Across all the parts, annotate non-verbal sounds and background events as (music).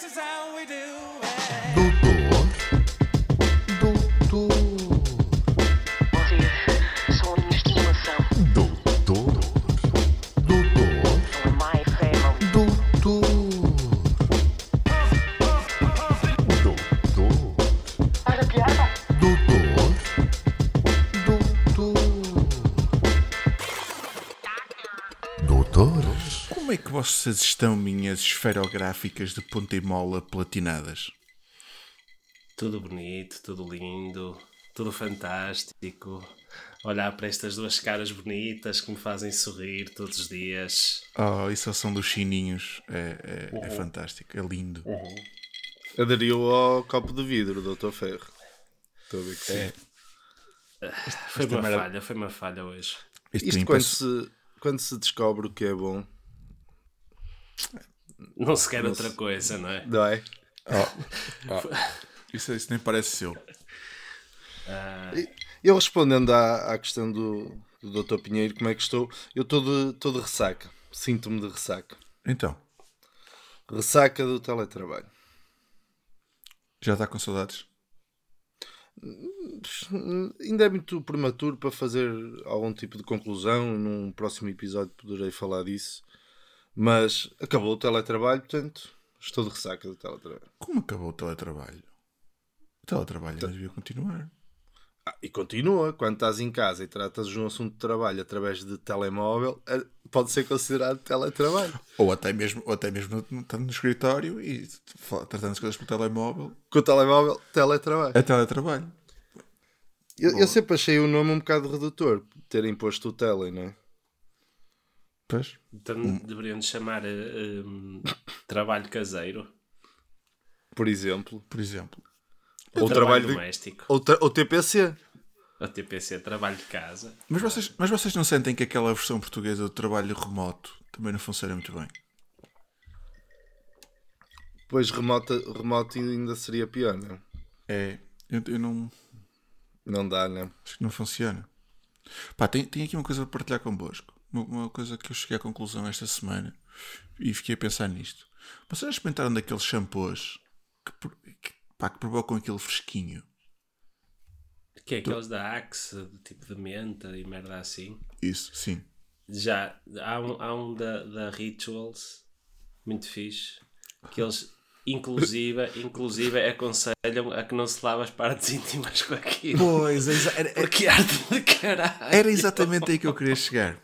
This is how we do É vocês estão, minhas esferográficas de ponta e mola platinadas? Tudo bonito, tudo lindo, tudo fantástico. Olhar para estas duas caras bonitas que me fazem sorrir todos os dias. Oh, isso são dos chininhos. É, é, é fantástico, é lindo. Aderiu ao copo de vidro, Dr. Ferro. Estou a ver que sim. Foi uma merda- falha, foi uma falha hoje. Este Isto quando se, quando se descobre o que é bom, Não se quer outra coisa, não é? não é? (laughs) Isso, isso nem parece seu. Eu respondendo à, à questão do, do Dr. Pinheiro, como é que estou? Eu estou de, estou de ressaca. Sinto-me de ressaca. Então, Ressaca do teletrabalho. já está com saudades? Ainda é muito prematuro para fazer algum tipo de conclusão. Num próximo episódio poderei falar disso. Mas acabou o teletrabalho, portanto, estou de ressaca do teletrabalho. Como acabou o teletrabalho? O teletrabalho ainda devia continuar. Ah, e continua, quando estás em casa e tratas de um assunto de trabalho através de telemóvel, eh, pode ser considerado teletrabalho. Ou até mesmo, ou até mesmo estando no escritório e tratando as coisas pelo telemóvel. Com o telemóvel, teletrabalho. É teletrabalho. Eu, eu sempre achei o nome um bocado redutor, terem posto o tele, não é? Pois. Então Hum. deveriam nos chamar eh, um, trabalho caseiro. Por exemplo. Por exemplo. Ou trabalho trabalho de- doméstico. Ou, tra- ou TPC. O TPC, trabalho de casa. Mas vocês, mas vocês não sentem que aquela versão portuguesa do trabalho remoto também não funciona muito bem? Pois remoto, remoto ainda seria pior, não é? É. Eu, eu não. Não dá, não. Acho que não funciona. Pá, tem, tem aqui uma coisa para partilhar convosco. Uma, coisa que eu cheguei à conclusão esta semana e fiquei a pensar nisto. Vocês já experimentaram daqueles shampoos que, que, pá, que provocam aquele fresquinho? Que é aqueles da Axe, de tipo de menta e merda assim. Isso, sim. Já há um, há um da, da Rituals, muito fixe, que eles inclusive, (laughs) inclusive aconselham a que não se lave as partes íntimas com aquilo. Pois, é era, era- Porque arde de caralho. era exatamente aí que eu queria chegar.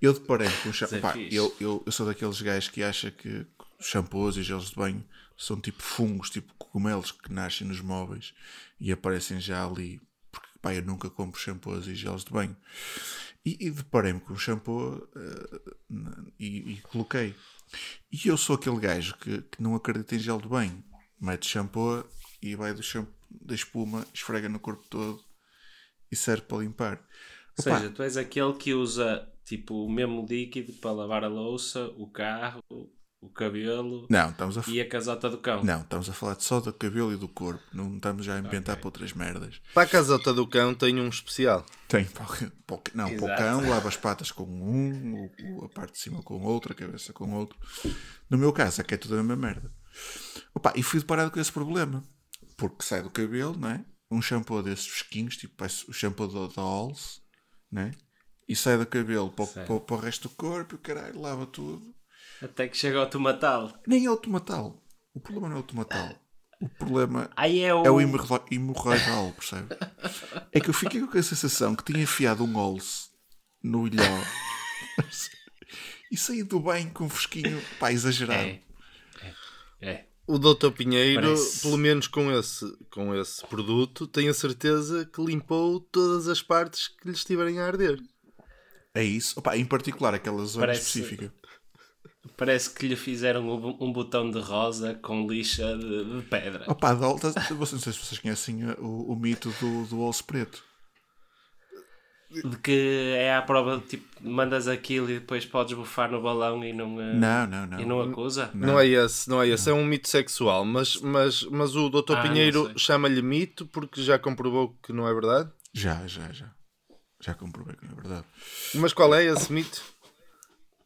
Eu deparei com o é shampoo. Pá, fixe. eu, eu, eu sou daqueles gajos que acha que shampoos e gelos de banho são tipo fungos, tipo cogumelos que nascem nos móveis e aparecem já ali. Porque pá, eu nunca compro shampoos e gelos de banho. E, e deparei-me com o shampoo na- e, e coloquei. E eu sou aquele gajo que, que não acredita em gel de banho. Mete shampoo e vai do shampoo, da espuma, esfrega no corpo todo e serve para limpar. Ou Opa, seja, tu és aquele que usa tipo o mesmo líquido para lavar a louça, o carro, o cabelo não, estamos a, e a casota do cão. não, estamos a falar só do cabelo e do corpo. Não estamos já a inventar para outras merdas. Para a casota do cão tem um especial. Tem, para o- para o- não, para o cão, lava as patas com um, a parte de cima com outro, a cabeça com outro. No meu caso, é que é tudo a mesma merda. Opa, e fui deparado com esse problema. Porque sai do cabelo, não é? Um shampoo desses fresquinhos, tipo o shampoo da da Halls, né? E sai do cabelo para, para, para o resto do corpo, e o caralho, lava tudo. Até que chega ao tomatal. Nem é o tomatal. O problema não é o tomatal. O problema Aí é o. é o hemorroidal, percebe? É que eu fiquei com a sensação que tinha enfiado um olse no ilhó (laughs) e saí do banho com um fresquinho, pá, exagerado. É. É. é. O Dr. Pinheiro, Parece- pelo menos com esse, com esse produto, tenho a certeza que limpou todas as partes que lhe estiverem a arder. É isso. Opa, em particular aquela zona Parece- específica. Parece que lhe fizeram um, um botão de rosa com lixa de, de pedra. Opa, vocês- não sei se vocês conhecem o, o mito do, do olse preto. De que é à prova de tipo, mandas aquilo e depois podes bufar no balão e não, Não, não, não. e não acusa. Não, é esse, não é esse, é um mito sexual, mas, mas, mas o Dr. Ah, não Pinheiro chama-lhe mito porque já comprovou que não é verdade. Já, já, já. Já comprovei que não é verdade. Mas qual é esse mito?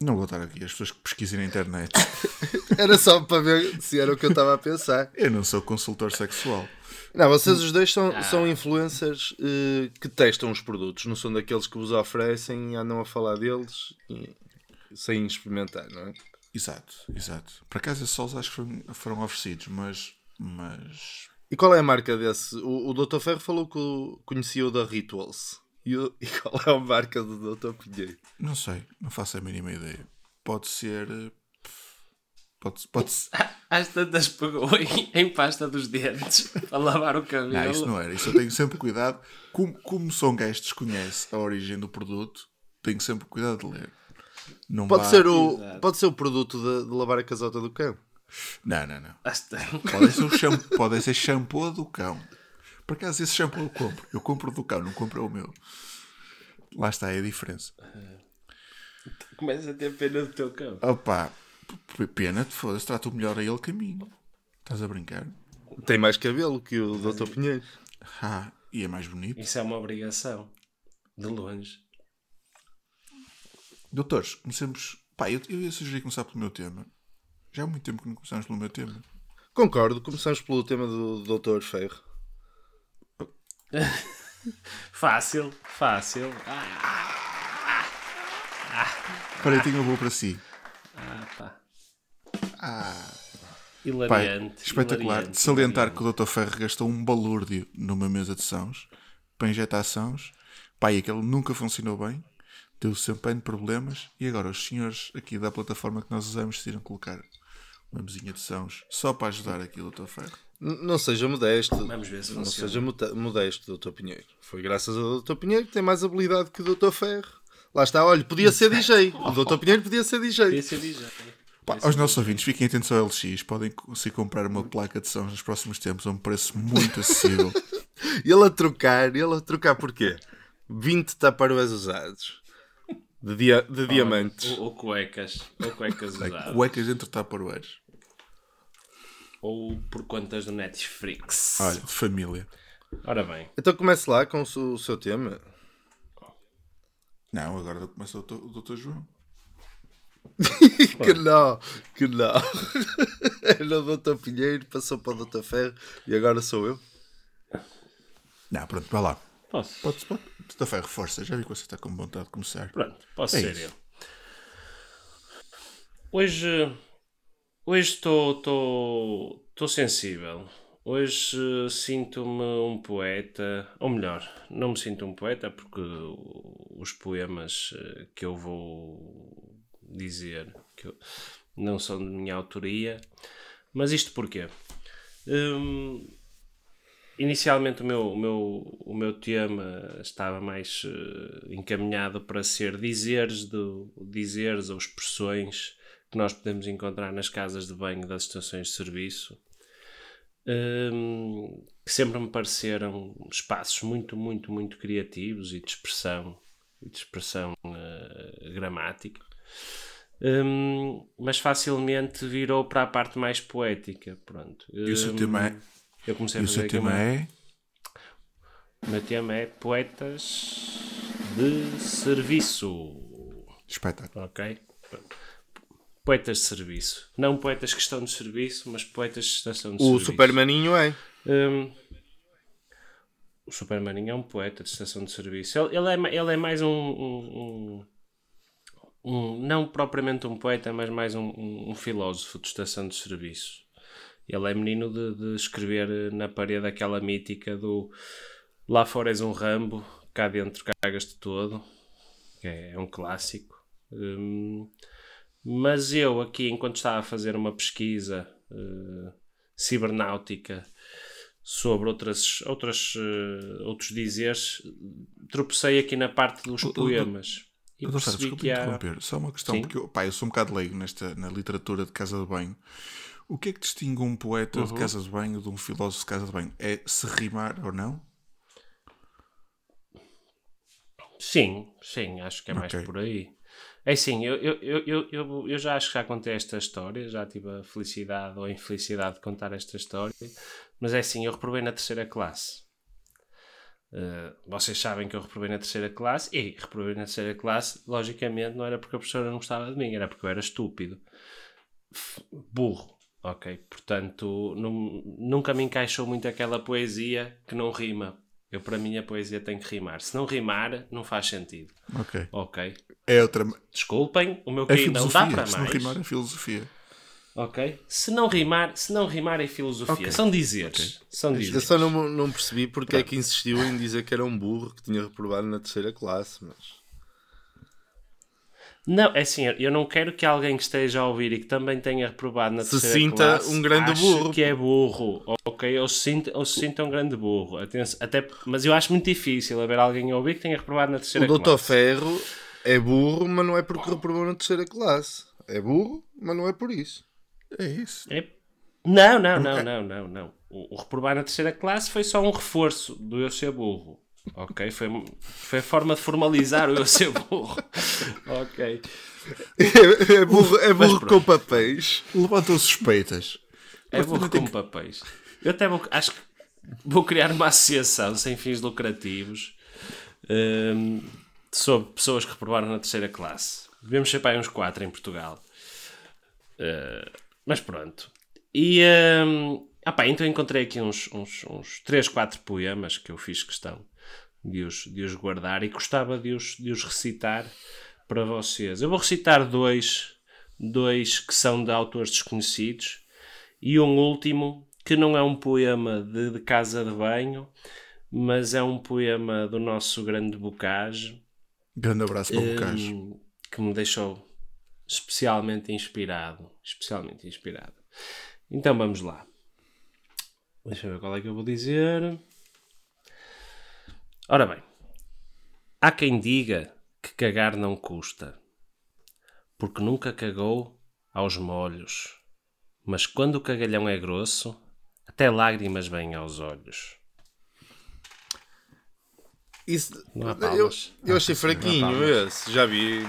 Não vou estar aqui, as pessoas que pesquisem na internet. (laughs) Era só para ver se era o que eu estava a pensar. Eu não sou consultor sexual. Não, vocês os dois são, são influencers eh, que testam os produtos, não são daqueles que vos oferecem e andam a falar deles e- sem experimentar, não é? Exato, exato. Por acaso esses solos acho que foram, foram oferecidos, mas. Mas. E qual é a marca desse? O, o Dr. Ferro falou que conhecia o da Rituals. E, o- (laughs) e qual é a marca do Dr. Pinheiro? Não sei, não faço a mínima ideia. Pode ser. eh, Pode, pode ser. (laughs) Às tantas pegou em, em pasta dos dentes (laughs) para lavar o cabelo. Não, isso não era. Isso eu tenho sempre cuidado. Como, como sou um gajo que desconhece a origem do produto, tenho sempre cuidado de ler. Não Pode vá- ser o, Exato. pode ser o produto de, de lavar a casota do cão. Não, não, não. Pode ser, o shampoo, pode ser shampoo do cão. Por acaso esse shampoo eu compro. Eu compro do cão, não compro o meu. Lá está, é a diferença. Começa a ter pena do teu cão. Opa, pena, foda-se, trata o melhor a ele que a mim. Estás a brincar? Tem mais cabelo que o Dr. Pinheiro. Ah, e é mais bonito. Isso é uma obrigação. De longe. Doutores, comecemos. Pá, eu, eu ia sugerir começar pelo meu tema. Já há muito tempo que não começamos pelo meu tema. Concordo, começamos pelo tema do Dr. Ferro. (laughs) Fácil, fácil. Ah, Para tenho uma boa para si. pá. Pá, Hilariante. espetacular. hilariante, De salientar hilariante. que o Dr. Ferro gastou um balúrdio numa mesa de sãos para injetar sãos. E aquele nunca funcionou bem. Deu sempre N problemas. E agora os senhores aqui da plataforma que nós usamos decidiram colocar uma mesinha de sãos só para ajudar aqui o Dr. Ferro. Não seja modesto. Vamos ver se Não funciona. seja modesto, Dr. Pinheiro. Foi graças ao Dr. Pinheiro que tem mais habilidade que o Dr. Ferro. Lá está, olha, podia ser DJ. O Dr. Pinheiro podia ser DJ. Podia ser DJ. Pá, aos nossos ouvintes, fiquem atentos ao LX. Podem conseguir comprar uma placa de sãos nos próximos tempos a um preço muito acessível. (laughs) Ele a trocar, ele a trocar porquê? 20 taparoés usados. De, dia, de diamantes. Ou, ou cuecas. Ou cuecas usadas. Cuecas entre taparoeiros. Ou por contas do Netflix. Olha, família. Ora bem. Então comece lá com o seu, tema. Não, agora começa o Dr. o Dr. João. (laughs) Que não, que não. (laughs) Era o Dr. Pinheiro, passou para o Dr. Ferro e agora sou eu. Não, pronto, vai lá. Posso? Pode, pode. Dr. Ferro, força. Já vi que você está com vontade de começar. Pronto, posso É ser isso. eu. Hoje, hoje estou, estou, sensível. Hoje eh, sinto-me um poeta, ou melhor, não me sinto um poeta porque os poemas eh, que eu vou dizer eu- não são de minha autoria. Mas isto porquê? Hum, inicialmente o meu, o meu, o meu tema estava mais eh, encaminhado para ser dizeres, do, dizeres ou expressões que nós podemos encontrar nas casas de banho das estações de serviço, hum, que sempre me pareceram espaços muito, muito, muito criativos e de expressão, e de expressão eh, gramática. Hum, mas facilmente virou para a parte mais poética. Pronto. E o seu Hum, tema é? eu comecei E a o seu tema é? o meu tema é poetas de serviço. Espetáculo. Ok? Pronto. Poetas de serviço. Não poetas que estão de serviço, mas poetas de estação de O serviço. Supermaninho é. Hum, o Supermaninho é um poeta de estação de serviço. Ele, ele é, ele é mais um, um- um- um- Não propriamente um poeta, mas mais um, um- um filósofo de estação de serviço. Ele é menino de, de escrever na parede aquela mítica do Lá fora és um Rambo, cá dentro cagas-te todo. Que é, é um clássico. Hum, mas eu aqui, enquanto estava a fazer uma pesquisa eh, cibernáutica sobre outras, outras, eh, outros dizeres, tropecei aqui na parte dos poemas. E Doutor desculpe há... interromper. Só uma questão, Sim. porque eu, pá, eu sou um bocado leigo nesta, na literatura de casa de banho. O que é que distingue um poeta Uhum. de casa de banho de um filósofo de casa de banho? É se rimar ou não? Sim, sim, acho que é mais Ok. por aí. É assim, eu, eu, eu, eu, eu, já acho que já contei esta história, já tive a felicidade ou a infelicidade de contar esta história, mas é assim, eu reprovei na terceira classe. Uh, vocês sabem que eu reprovei na terceira classe e reprovei na terceira classe, logicamente, não era porque a professora não gostava de mim, era porque eu era estúpido, burro, ok? Portanto, nu- nunca me encaixou muito aquela poesia que não rima. Eu, para mim, a poesia tem que rimar. Se não rimar, não faz sentido, Ok. ok? É outra. Desculpem, o meu É QI não dá para Se não mais. rimar, é filosofia. Ok? Se não rimar, se não rimar é filosofia. Ok. São dizeres. São Eu dizeres. só não, não percebi porque é que insistiu em dizer que era um burro que tinha reprovado na terceira classe, mas. Não, é assim, eu não quero que alguém que esteja a ouvir e que também tenha reprovado na Se terceira sinta classe um grande ache burro. que é burro, ok? Ou se sinta, ou se sinta um grande burro. Atenção, até, mas eu acho muito difícil haver alguém a ouvir que tenha reprovado na O terceira Doutor classe. Ferro é burro, mas não é porque reprovou na terceira classe. É burro, mas não é por isso. É isso. É- Não, não, não, não, não, não. O, o reprovar na terceira classe foi só um reforço do eu ser burro. Ok? Foi, foi a forma de formalizar o eu ser burro. ok. É burro, é burro com papéis. Levantam suspeitas. É burro com papéis. Eu até vou, acho que vou criar uma associação sem fins lucrativos hum, sobre pessoas que reprovaram na terceira classe. Devemos ser para aí uns 4 em Portugal. Uh, mas pronto. E hum, ah pá, então encontrei aqui uns, uns, uns 3, 4 poemas que eu fiz questão de os, de os guardar e gostava de os, de os recitar para vocês. Eu vou recitar dois, dois que são de autores desconhecidos e um último que não é um poema de, de casa de banho, mas é um poema do nosso grande Bocage Grande abraço para o Bocage. hum, que me deixou especialmente inspirado. Especialmente inspirado. Então vamos lá. Deixa eu ver qual é que eu vou dizer. Ora bem, há quem diga que cagar não custa, porque nunca cagou aos molhos, mas quando o cagalhão é grosso, até lágrimas vêm aos olhos. Isso, Não há eu, palmas. eu achei Não há fraquinho esse. Já vi.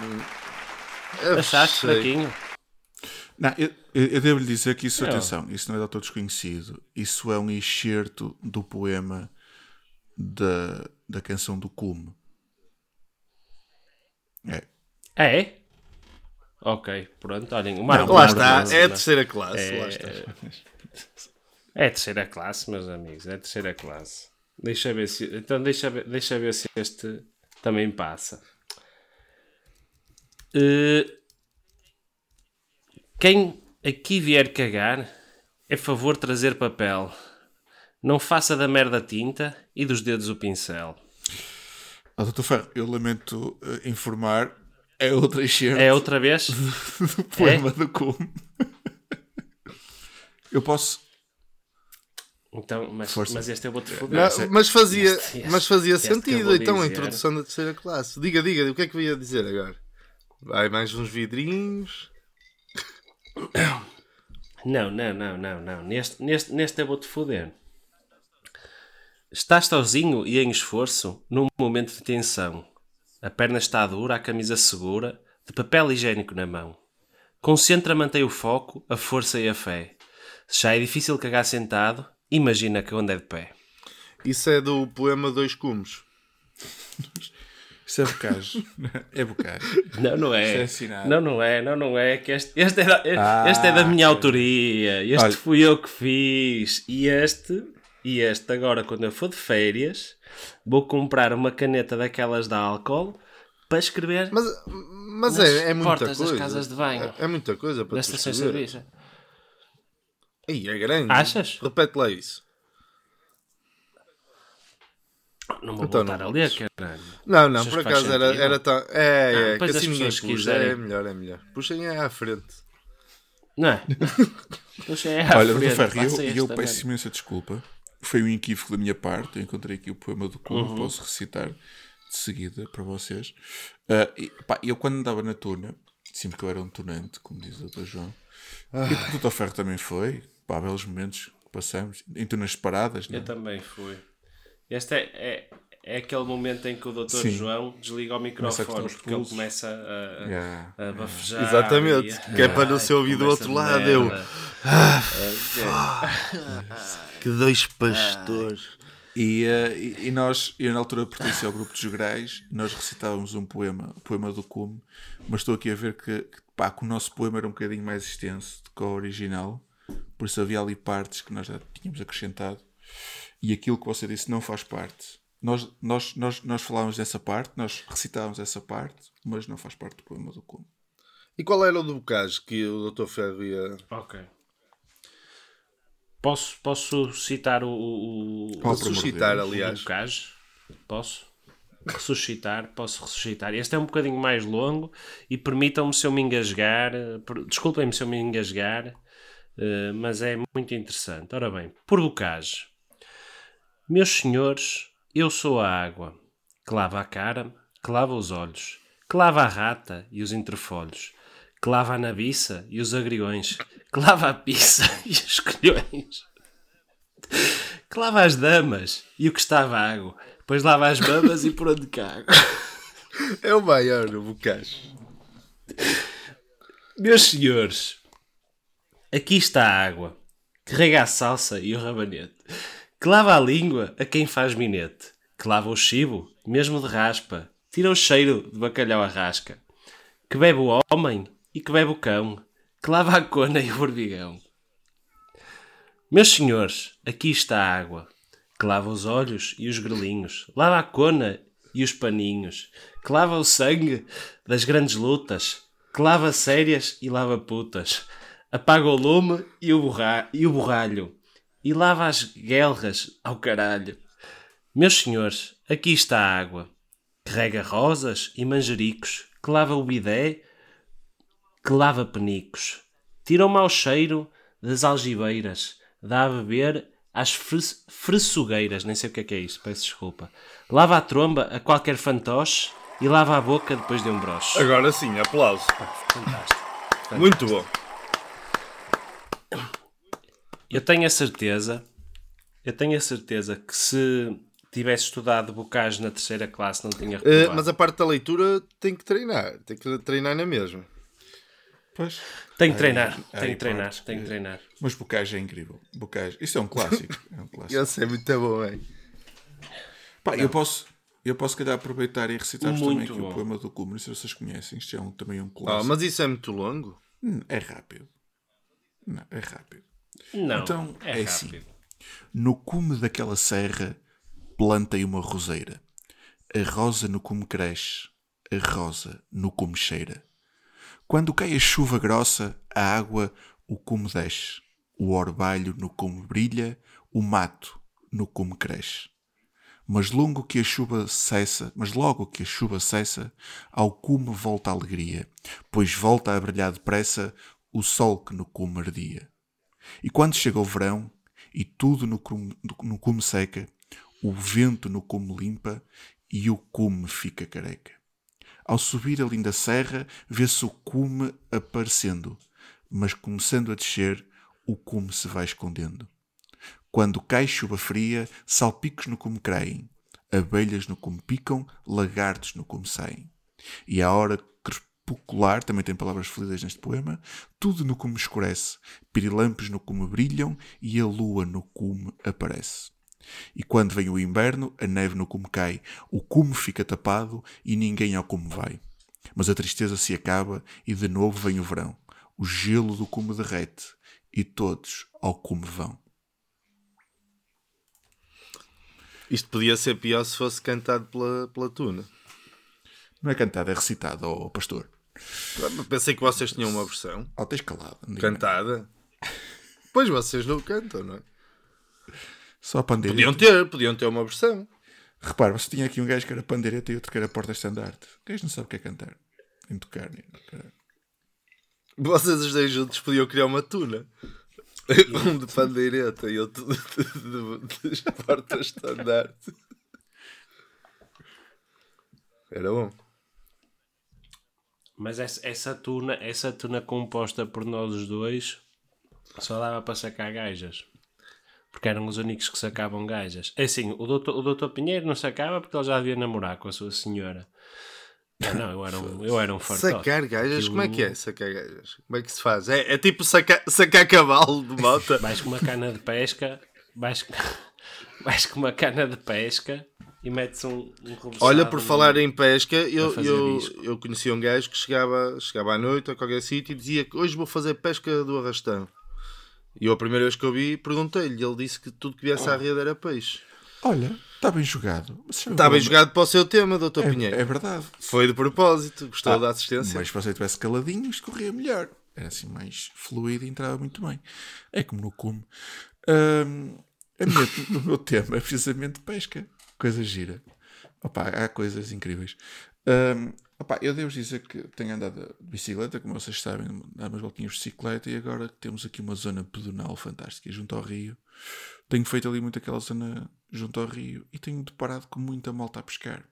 Eu Achaste achei- fraquinho? Não, eu, eu eu devo-lhe dizer que isso, Não. atenção, isso não é de autor desconhecido. Isso é um excerto do poema da, da canção do Cume. É. É? Ok, pronto. Olhem, o Marco Lá Borges, está, é a terceira classe. É- Lá está. É a terceira classe, meus amigos, é a terceira classe. Deixa ver se, então deixa ver, deixa ver se este também passa. Eh, quem aqui vier cagar, é favor trazer papel. Não faça da merda tinta e dos dedos o pincel. Ah, Dr. Ferro, eu lamento eh, informar, é outro excerto É outra vez? (laughs) do poema do Cume. eu posso. Então, mas, Força. mas este eu vou-te foder. Não, Esse- mas fazia, este- este- mas fazia sentido então a introdução da terceira classe. Diga, diga, o que é que eu ia dizer agora? Vai mais uns vidrinhos. Não, não, não, não, não. Neste, neste, neste eu vou-te foder. Estás sozinho e em esforço num momento de tensão. A perna está dura, a camisa segura, de papel higiênico na mão. Concentra, mantém o foco, a força e a fé. Se já é difícil cagar sentado, imagina que onde é de pé. Isso é do poema Dois Cumes. Isso é Bocage. é Bocage. Não, não é é. assinado. não, não é, não, não é. Que este, este, é, da, Ah, este é da minha autoria. Este Olha. fui eu que fiz. E este, e este agora, quando eu for de férias, vou comprar uma caneta daquelas de álcool para escrever Mas, mas Nas é, é muita portas das coisa. casas de banho. É, é muita coisa para das estações de serviço. Ih, é grande. Achas? Repete lá isso. Não vou Então voltar não a ler, caralho. Não, não, por que acaso era, sentido? era tão. É, Ah, é, que depois as assim ninguém puxa. quiserem. É melhor, é melhor. Puxem é à frente. Não é? Puxa, é à Olha, frente, Ferro, faça eu, eu peço imensa desculpa. Foi um equívoco da minha parte. Eu encontrei aqui o poema do Cume, Uhum. posso recitar de seguida para vocês. Ah, e, pá, eu, quando andava na turna, sempre que eu era um tunante, como diz o Dr. João, e o Dr. Ferro também foi. Pá, belos momentos que passamos em turnas separadas. Né? Eu também fui. Este é, é, é aquele momento em que o Dr. Sim. João desliga o a microfone porque ele começa a, a, Yeah, a bafejar. Exatamente, e- que é para não ser (laughs) ouvido do outro lado, eu. (laughs) Que dois pastores. E, eh, e, e nós, eu na altura pertencia ao grupo de jograis, nós recitávamos um poema, o poema do cume, mas estou aqui a ver que, que, pá, que o nosso poema era um bocadinho mais extenso do que o original, por isso havia ali partes que nós já tínhamos acrescentado, e aquilo que você disse não faz parte. Nós, nós, nós, nós falávamos dessa parte, nós recitávamos essa parte, mas não faz parte do poema do cume. E qual era o do bocage que o Dr. Ferro ia. Ok. Posso, posso citar o, o, o, Pá, a por amor de suscitar, Deus. aliás. o bocage? Posso? Ressuscitar, posso ressuscitar. Este é um bocadinho mais longo e permitam-me se eu me engasgar, desculpem-me se eu me engasgar, eh, mas é muito interessante. Ora bem, por bocage. Meus senhores, eu sou a água, que lava a cara, que lava os olhos, que lava a rata e os interfolhos, que lava a nabiça e os agriões, que lava a pizza (laughs) e os colhões, que lava as damas e o que está vago, depois lava as babas e por onde cago. É o maior, o bocage. Meus senhores, aqui está a água, que rega a salsa e o rabanete, que lava a língua a quem faz minete, que lava o chibo, mesmo de raspa, tira o cheiro de bacalhau à rasca, que bebe o homem e que bebe o cão, que lava a cona e o borbigão. Meus senhores, aqui está a água, que lava os olhos e os grelinhos, lava a cona e os paninhos, que lava o sangue das grandes lutas, que lava sérias e lava putas, apaga o lume e o, borra e o borralho, e lava as guelras ao caralho. Meus senhores, aqui está a água, que rega rosas e manjericos, que lava o bidé, que lava penicos, tira o mau cheiro das algibeiras, dá a beber às fres- fressugueiras, nem sei o que é que é isso, peço desculpa. Lava a tromba a qualquer fantoche e lava a boca depois de um broche. Agora sim, aplauso. Fantástico. Muito bom. Eu tenho a certeza, eu tenho a certeza que se tivesse estudado bocage na terceira classe não tinha Eh, reprovado. mas a parte da leitura tem que treinar. Tem que treinar na mesma. Pois. Tenho que treinar, tenho que treinar, tenho que treinar. Mas Bocage é incrível. Bocage. Isso é um clássico. É um clássico. Esse é muito bom, hein? Pá, eu posso, eu posso, calhar, aproveitar e recitar-vos também aqui bom. o poema do Cume. Não sei se vocês conhecem. Isto é um, também um Ah, clássico. mas isso é muito longo. Hum, É rápido. Não, é rápido. Não, Então, é, é assim. rápido. No cume daquela serra plantei uma roseira. A rosa no cume cresce, a rosa no cume cheira. Quando cai a chuva grossa, a água o cume desce. O orvalho no cume brilha, o mato no cume cresce. Mas longo que a chuva cessa, mas logo que a chuva cessa, ao cume volta a alegria, pois volta a brilhar depressa o sol que no cume ardia. E quando chega o verão e tudo no cume, no cume seca, o vento no cume limpa e o cume fica careca. Ao subir a linda serra, vê-se o cume aparecendo, mas começando a descer, o cume se vai escondendo. Quando cai chuva fria, salpicos no cume caem, abelhas no cume picam, lagartos no cume saem. E à hora crepuscular, também tem palavras felizes neste poema, tudo no cume escurece, pirilampos no cume brilham e a lua no cume aparece. E quando vem o inverno, a neve no cume cai, o cume fica tapado e ninguém ao cume vai. Mas a tristeza se acaba e de novo vem o verão. O gelo do cume derrete e todos ao cume vão. Isto podia ser pior se fosse cantado pela, pela Tuna. Não é cantado, é recitado, ó pastor. Pensei que vocês tinham uma versão Ó, tens calado. cantada. Pois vocês não cantam, não é? Só a pandeireta. Podiam ter, podiam ter uma versão. Repara, você tinha aqui um gajo que era pandeireta e outro que era porta-estandarte. O gajo não sabe o que é cantar. Nem tocar, nem... caralho. Vocês os dois juntos podiam criar uma tuna. (laughs) Um de pandeireta e outro de, de, de, de porta-estandarte. Era bom. Mas essa, essa, tuna, essa tuna composta por nós os dois só dava para sacar gajas. Porque eram os únicos que sacavam gajas. É assim, o doutor, o doutor Pinheiro não sacava porque ele já devia namorar com a sua senhora. Eu não, eu era um, eu era um fartote. Sacar gajas? Aquilo- Como é que é sacar gajas? Como é que se faz? É, é tipo sacar, sacar cavalo de moto? (laughs) Vais com uma cana de pesca, vais, (laughs) vais com uma cana de pesca e metes um, um Olha, por falar em pesca, eu, eu, eu conhecia um gajo que chegava, chegava à noite a qualquer sítio e dizia que hoje vou fazer pesca do arrastão. E eu, a primeira vez que eu vi, perguntei-lhe. Ele disse que tudo que viesse à rede era peixe. Olha, está bem jogado. Sabe Está bem jogado para o seu tema, doutor É, Pinheiro. é verdade. Foi de propósito. Gostou Ah, da assistência? Mas se você tivesse caladinho, isto corria melhor. Era assim mais fluido e entrava muito bem. É como no cume. A minha- (laughs) o meu tema é precisamente pesca. Coisa gira. Opa, há coisas incríveis. Ahm, opa, eu devo dizer que tenho andado de bicicleta, como vocês sabem, dar umas voltinhas de bicicleta e agora temos aqui uma zona pedonal fantástica junto ao rio. Tenho feito ali muito aquela zona junto ao rio e tenho deparado com muita malta a pescar.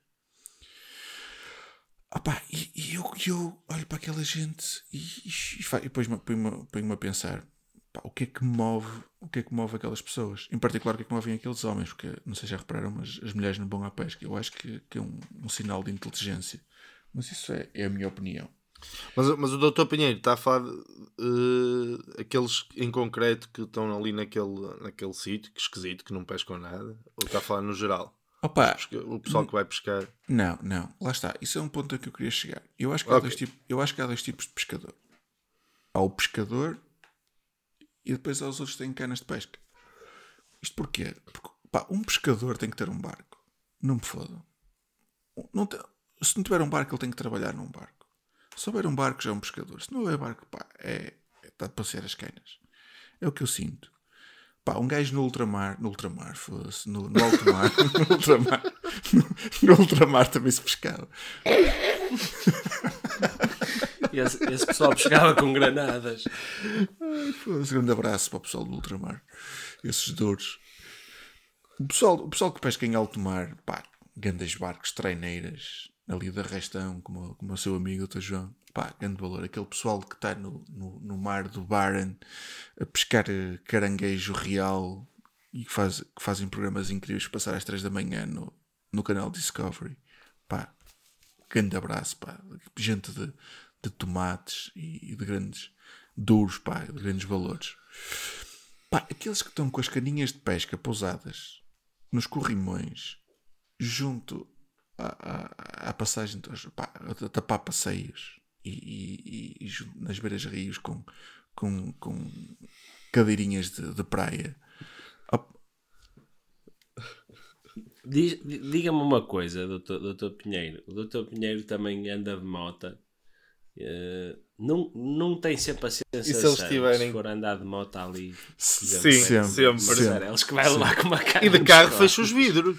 Opá, e, e eu, eu olho para aquela gente e, e, e, ponho-me ponho-me a pensar pá, o que é que move o que é que move aquelas pessoas em particular o que é que movem aqueles homens porque não sei se já repararam mas as mulheres não vão à pesca eu acho que, que é um, um sinal de inteligência mas isso é, é a minha opinião Mas, mas o doutor Pinheiro está a falar eh, aqueles em concreto que estão ali naquele, naquele sítio, que esquisito, que não pescam nada? Ou está a falar no geral? Opa, O pessoal que vai pescar. não, não, lá está isso é um ponto a que eu queria chegar eu acho que há, Ok. dois, tipos, eu acho que há dois tipos de pescador há o pescador e depois há os outros que têm canas de pesca Isto porquê? Porque pá, um pescador tem que ter um barco. Não me fodam. Não te- Se não tiver um barco, ele tem que trabalhar num barco. Se houver um barco, já é um pescador. Se não houver barco, pá, é. Está de passear as canas. É o que eu sinto. Pá, um gajo no ultramar, no ultramar, fosse, no, no alto mar, (laughs) no ultramar, no, no ultramar também se pescava. Esse, esse pessoal pescava com granadas. Foda-se, grande abraço para o pessoal do ultramar. Esses douros. O pessoal, o pessoal que pesca em alto mar, pá, grandes barcos, treineiras, ali da Restão, como, como o seu amigo, o. João. Pá, grande valor. Aquele pessoal que está no, no, no mar do Barren a pescar eh, caranguejo real e que, faz, que fazem programas incríveis passar às 3 da manhã no, no canal Discovery. Pá, grande abraço, pá. Gente de, de tomates e, e de grandes duros, pá, de grandes valores. Pá, aqueles que estão com as caninhas de pesca pousadas nos corrimões, junto à, à, passagem, pá, a tapar passeios e, e- e- e nas beiras rios com, com, com cadeirinhas de, de praia. Diga-me uma coisa, doutor, doutor Pinheiro. O doutor Pinheiro também anda de moto. Eh, não, não tem sempre a sensação se eles tiverem- se for andar de moto ali. Sim, sempre, sempre. sempre. Eles que vai levar com uma cara E de carro fecha os vidros.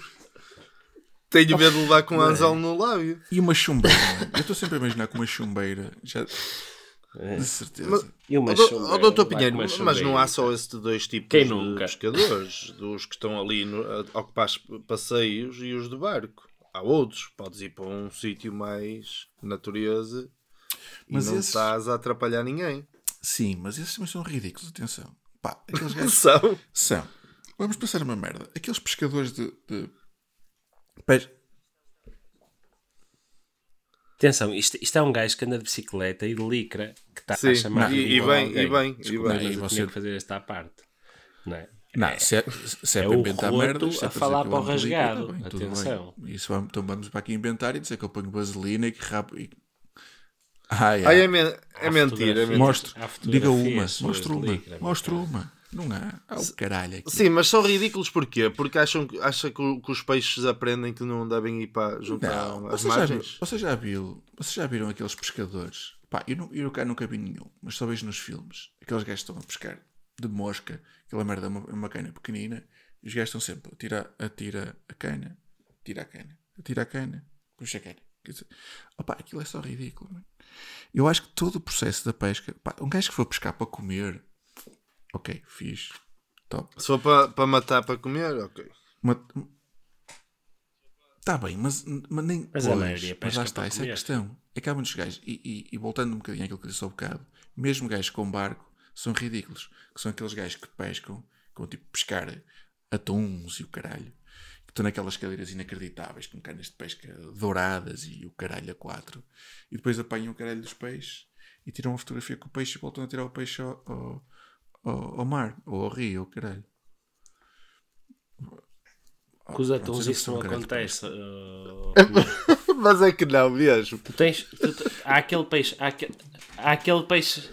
Tenho medo de levar com um anzol no lábio. E uma chumbeira. Eu estou sempre a imaginar com uma chumbeira. Já, de certeza. E uma ó, doutor Pinheiro, uma mas não há só esses dois tipos Quem de nunca? pescadores, dos que estão ali no, a ocupar passeios e os de barco. Há outros, podes ir para um sítio mais natureza Mas e não esses- estás a atrapalhar ninguém. Sim, mas esses também são ridículos. Atenção. Pá, aqueles gajos (laughs) São. são. Vamos pensar numa merda. Aqueles pescadores de. de... pes- Atenção, isto, isto é um gajo que anda de bicicleta e de licra que está Sim, a chamar e- e ridículo bem, e bem, e Desculpa, bem. mas E você- tinha que fazer esta à parte. Não é? Não, se é, se é, é para o inventar merda, a falar para o rasgado. Atenção. Isso vamos, então vamos para aqui inventar e dizer que eu ponho vaselina e que rabo. E... Ai, Ai, ai. é, men- é mentira. É mentira. Mostre, Há diga uma, de uma, meu uma. Não há. Há o caralho aqui. Sim, mas são ridículos porquê? Porque acham, acham que, que os peixes aprendem que não devem ir para juntar Não, às você já, viu, margens. você já viu, vocês já viram aqueles pescadores? Pá, eu, não, eu cá nunca vi nenhum, mas só vejo nos filmes. Aqueles gajos estão a pescar de mosca, aquela merda é uma, uma cana pequenina, e os gajos estão sempre a tirar, a tira a cana, tira a cana, tira a cana, puxa a cana. Quer dizer, opá, aquilo é só ridículo. mano. Eu acho que todo o processo da pesca, pá, um gajo que for pescar para comer, ok, fixe, top. Se for para, matar para comer, ok. Está bem, mas, mas nem. Mas a pois, maioria mas lá está, para essa é a comer. questão. É que há muitos gajos, e, e- e voltando um bocadinho àquilo que disse há bocado, mesmo gajos com barco são ridículos. Que são aqueles gajos que pescam, que vão tipo pescar atuns e o caralho, que estão naquelas cadeiras inacreditáveis com canas de pesca douradas e o caralho a quatro, e depois apanham o caralho dos peixes e tiram uma fotografia com o peixe e voltam a tirar o peixe ao, ao, ao- ao mar ou ao rio, o caralho. Com os atuns Pronto, isso não acontece. uh, (laughs) Mas é que não mesmo. tu tens. tu te- há aquele peixe. Há, há aquele peixe.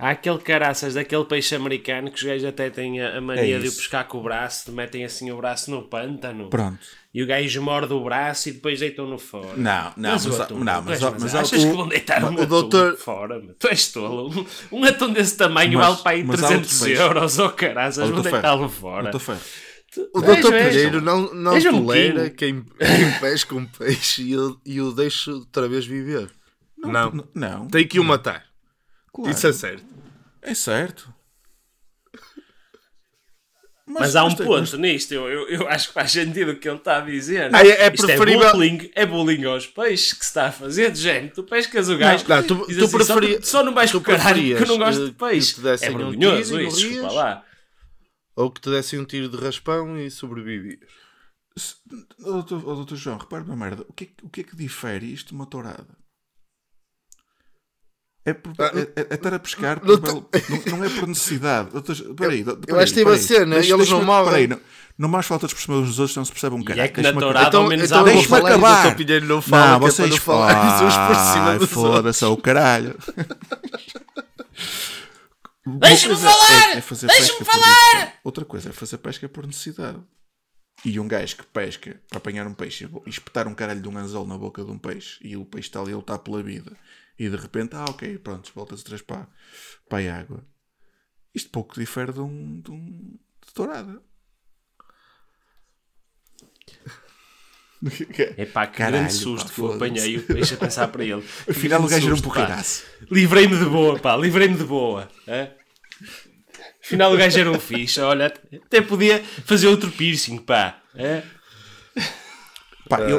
Há aquele caraças daquele peixe americano que os gajos até têm a, mania É de o pescar com o braço, metem assim o braço no pântano Pronto. e o gajo morde o braço e depois deitam-no fora. Não, não, Mas, mas, atum, não, mas, mas mas achas o- que vão deitar um o atum doutor- fora? meu? Tu és tolo. Um, um atum desse tamanho Mas- vale para aí mas há outro 300 peixe. euros ou caraças, Ó, vão deitá-lo fora. O doutor. Pereiro não, não um tolera quem, quem pesca um peixe e o, e o deixa outra vez viver. Não. n- não, Tem que o matar. Claro, Isso é certo. é certo. Mas há um tem- ponto nisto, eu, eu, eu acho que faz sentido o que ele está a dizer. Ah, é- é Isto preferível- É bullying, é bullying aos peixes que se está a fazer, de género. Tu pescas o gajo Não, tu- diz tu assim, só, preferia- tu- só não vais tu caralho eu não gosto de que peixe. te dessem É um vergonhoso e isso, desculpa lá. Ou que te dessem um tiro de raspão e sobrevivias. Ó, doutor, ó, doutor João, repare uma merda. O que, é, que- o que é que difere isto de uma tourada? É, por, Ah, é, é- é estar a pescar belo- não, não é por necessidade. Peraí, eu acho que tive a cena, eles não movem. Peraí, não, não mais faltas por cima uns dos outros, não se percebe um caralho. é que na Deixa-me tourada acabar. ao menos então eu Deixa-me acabar. Pinheiro não fala, Não, que é vocês não dos outros. foda-se, é o caralho. (laughs) Deixa-me coisa falar! é- é Deixa-me falar! Outra coisa é fazer pesca por necessidade. E um gajo que pesca para apanhar um peixe e espetar um caralho de um anzol na boca de um peixe e o peixe está ali a lutar pela vida e de repente, ah, ok, pronto, voltas três para, para a água. Isto pouco difere de um, de um de tourada. Epá, que Caralho, grande susto pá, que eu apanhei o peixe a pensar para ele. (laughs) Afinal, o gajo era um porreiraço. Livrei-me de boa, pá, livrei-me de boa. hã? Afinal, o gajo era um fixe, olha, até podia fazer outro piercing, pá. hã? Pá, eu,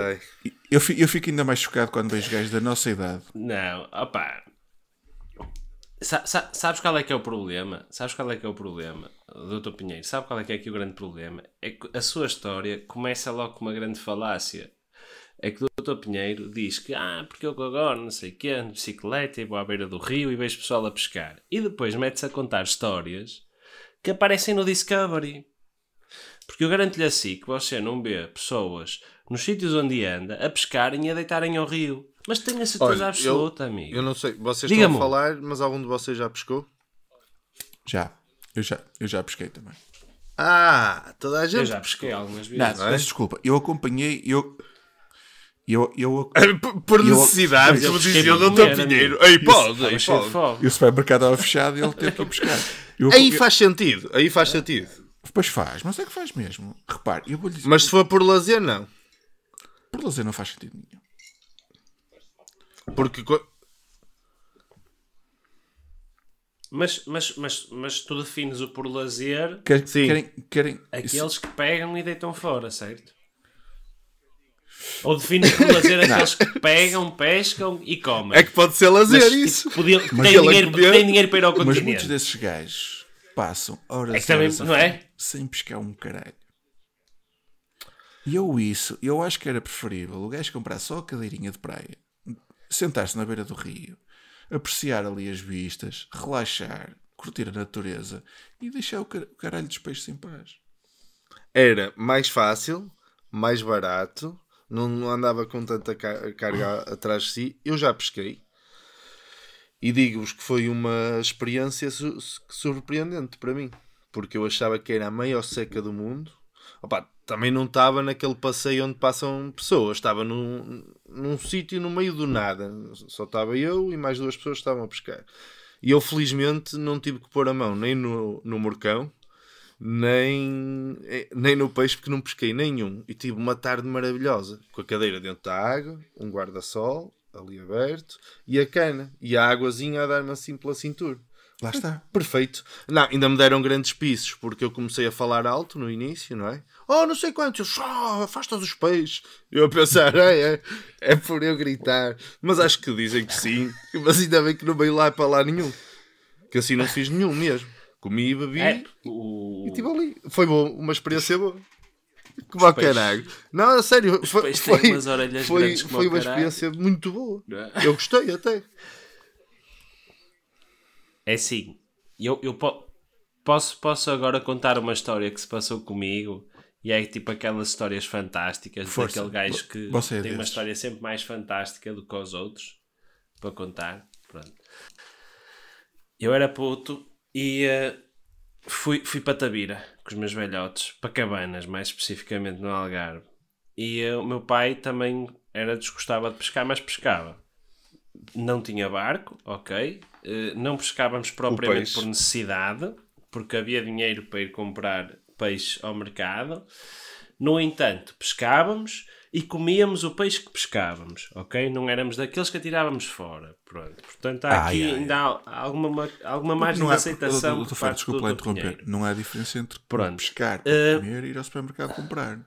eu, eu fico ainda mais chocado quando vejo gajos da nossa idade. Não, opá. Sa- sa- sabes qual é que é o problema? Sabes qual é que é o problema, Doutor Pinheiro? Sabe qual é que é aqui o grande problema? É que a sua história começa logo com uma grande falácia. É que o Doutor Pinheiro diz que, ah, porque eu agora não sei o quê, ando de bicicleta e vou à beira do rio e vejo pessoal a pescar. E depois mete-se a contar histórias que aparecem no Discovery. Porque eu garanto-lhe assim que você não vê pessoas nos sítios onde anda a pescarem e a deitarem ao rio. Mas tenho a certeza Olha, absoluta, amigo. Eu não sei, vocês Diga-me. estão a falar, mas algum de vocês já pescou? Já. Eu já, eu já pesquei também. Ah, toda a Eu gente. já pesquei algumas Não, vezes. é? desculpa. Eu acompanhei. Eu. Eu. Eu. (laughs) Por- Por Eu- necessidade, eu pesquei dizia o para doutor comer, Pinheiro. amigo. Ei, pode, de pode. E o supermercado estava fechado e ele teve que ir buscar. Eu, Aí eu- faz sentido, aí faz sentido. Pois faz, mas é que faz mesmo. Repare, eu vou-lhe dizer. Mas se for por lazer, não. Por lazer não faz sentido nenhum. Porque Mas, mas, mas, mas tu defines o por lazer Quer- Sim. Querem. querem aqueles que pegam e deitam fora, certo? Ou defines por lazer aqueles que pegam, pescam e comem. é que pode ser lazer Mas, isso. tipo, podiam- Mas têm, ele a dinheiro, comer- têm dinheiro para ir ao Mas continente. muitos desses gajos passam horas É também, horas a não é? sem pescar um caralho. E eu isso, eu acho que era preferível o gajo comprar só a cadeirinha de praia, sentar-se na beira do rio, apreciar ali as vistas, relaxar, curtir a natureza e deixar o car- o caralho dos peixes em paz. Era mais fácil, mais barato, não, andava com tanta ca- carga atrás de si. Eu já pesquei e digo-vos que foi uma experiência su- surpreendente para mim, porque eu achava que era a maior seca do mundo. Opa, também não estava naquele passeio onde passam pessoas, estava num, num sítio no meio do nada. Só estava eu e mais duas pessoas que estavam a pescar. E eu felizmente não tive que pôr a mão nem no, no morcão, nem, nem no peixe, porque não pesquei nenhum. E tive uma tarde maravilhosa, com a cadeira dentro da água, um guarda-sol ali aberto e a cana e a águazinha a dar-me assim pela cintura. Lá está. Perfeito. Não, ainda me deram grandes pisos, porque eu comecei a falar alto no início, não é? Oh, não sei quantos, eu só afasta os peixes. Eu a pensar, é, é, é por eu gritar. Mas acho que dizem que sim, mas ainda bem que não veio lá para lá nenhum. Que assim não fiz nenhum mesmo. Comi e bebi É, o... e estive ali. Foi bom, uma experiência boa. Como ao peixes- caralho. Não, a sério, foi, foi, umas orelhas foi, foi uma caralho. experiência muito boa. É? Eu gostei até. É assim, eu, eu po- posso, posso agora contar uma história que se passou comigo E é tipo aquelas histórias fantásticas Força. daquele gajo que Você é tem uma desses. história sempre mais fantástica do que os outros para contar. Pronto. Eu era puto e eh, fui, fui para Tabira com os meus velhotes, para Cabanas, mais especificamente no Algarve. E eh, o meu pai também era desgostava de pescar, mas pescava. Não tinha barco, ok. Eh, não pescávamos propriamente por necessidade, porque havia dinheiro para ir comprar peixe ao mercado. No entanto, pescávamos e comíamos o peixe que pescávamos, ok? Não éramos daqueles que atirávamos fora. Pronto. Portanto, há Ai, aqui ai, ainda há alguma, alguma margem de aceitação. Parte desculpa do lá Dr. interromper. Não há diferença entre Pronto. pescar, Eh, comer e ir ao supermercado comprar.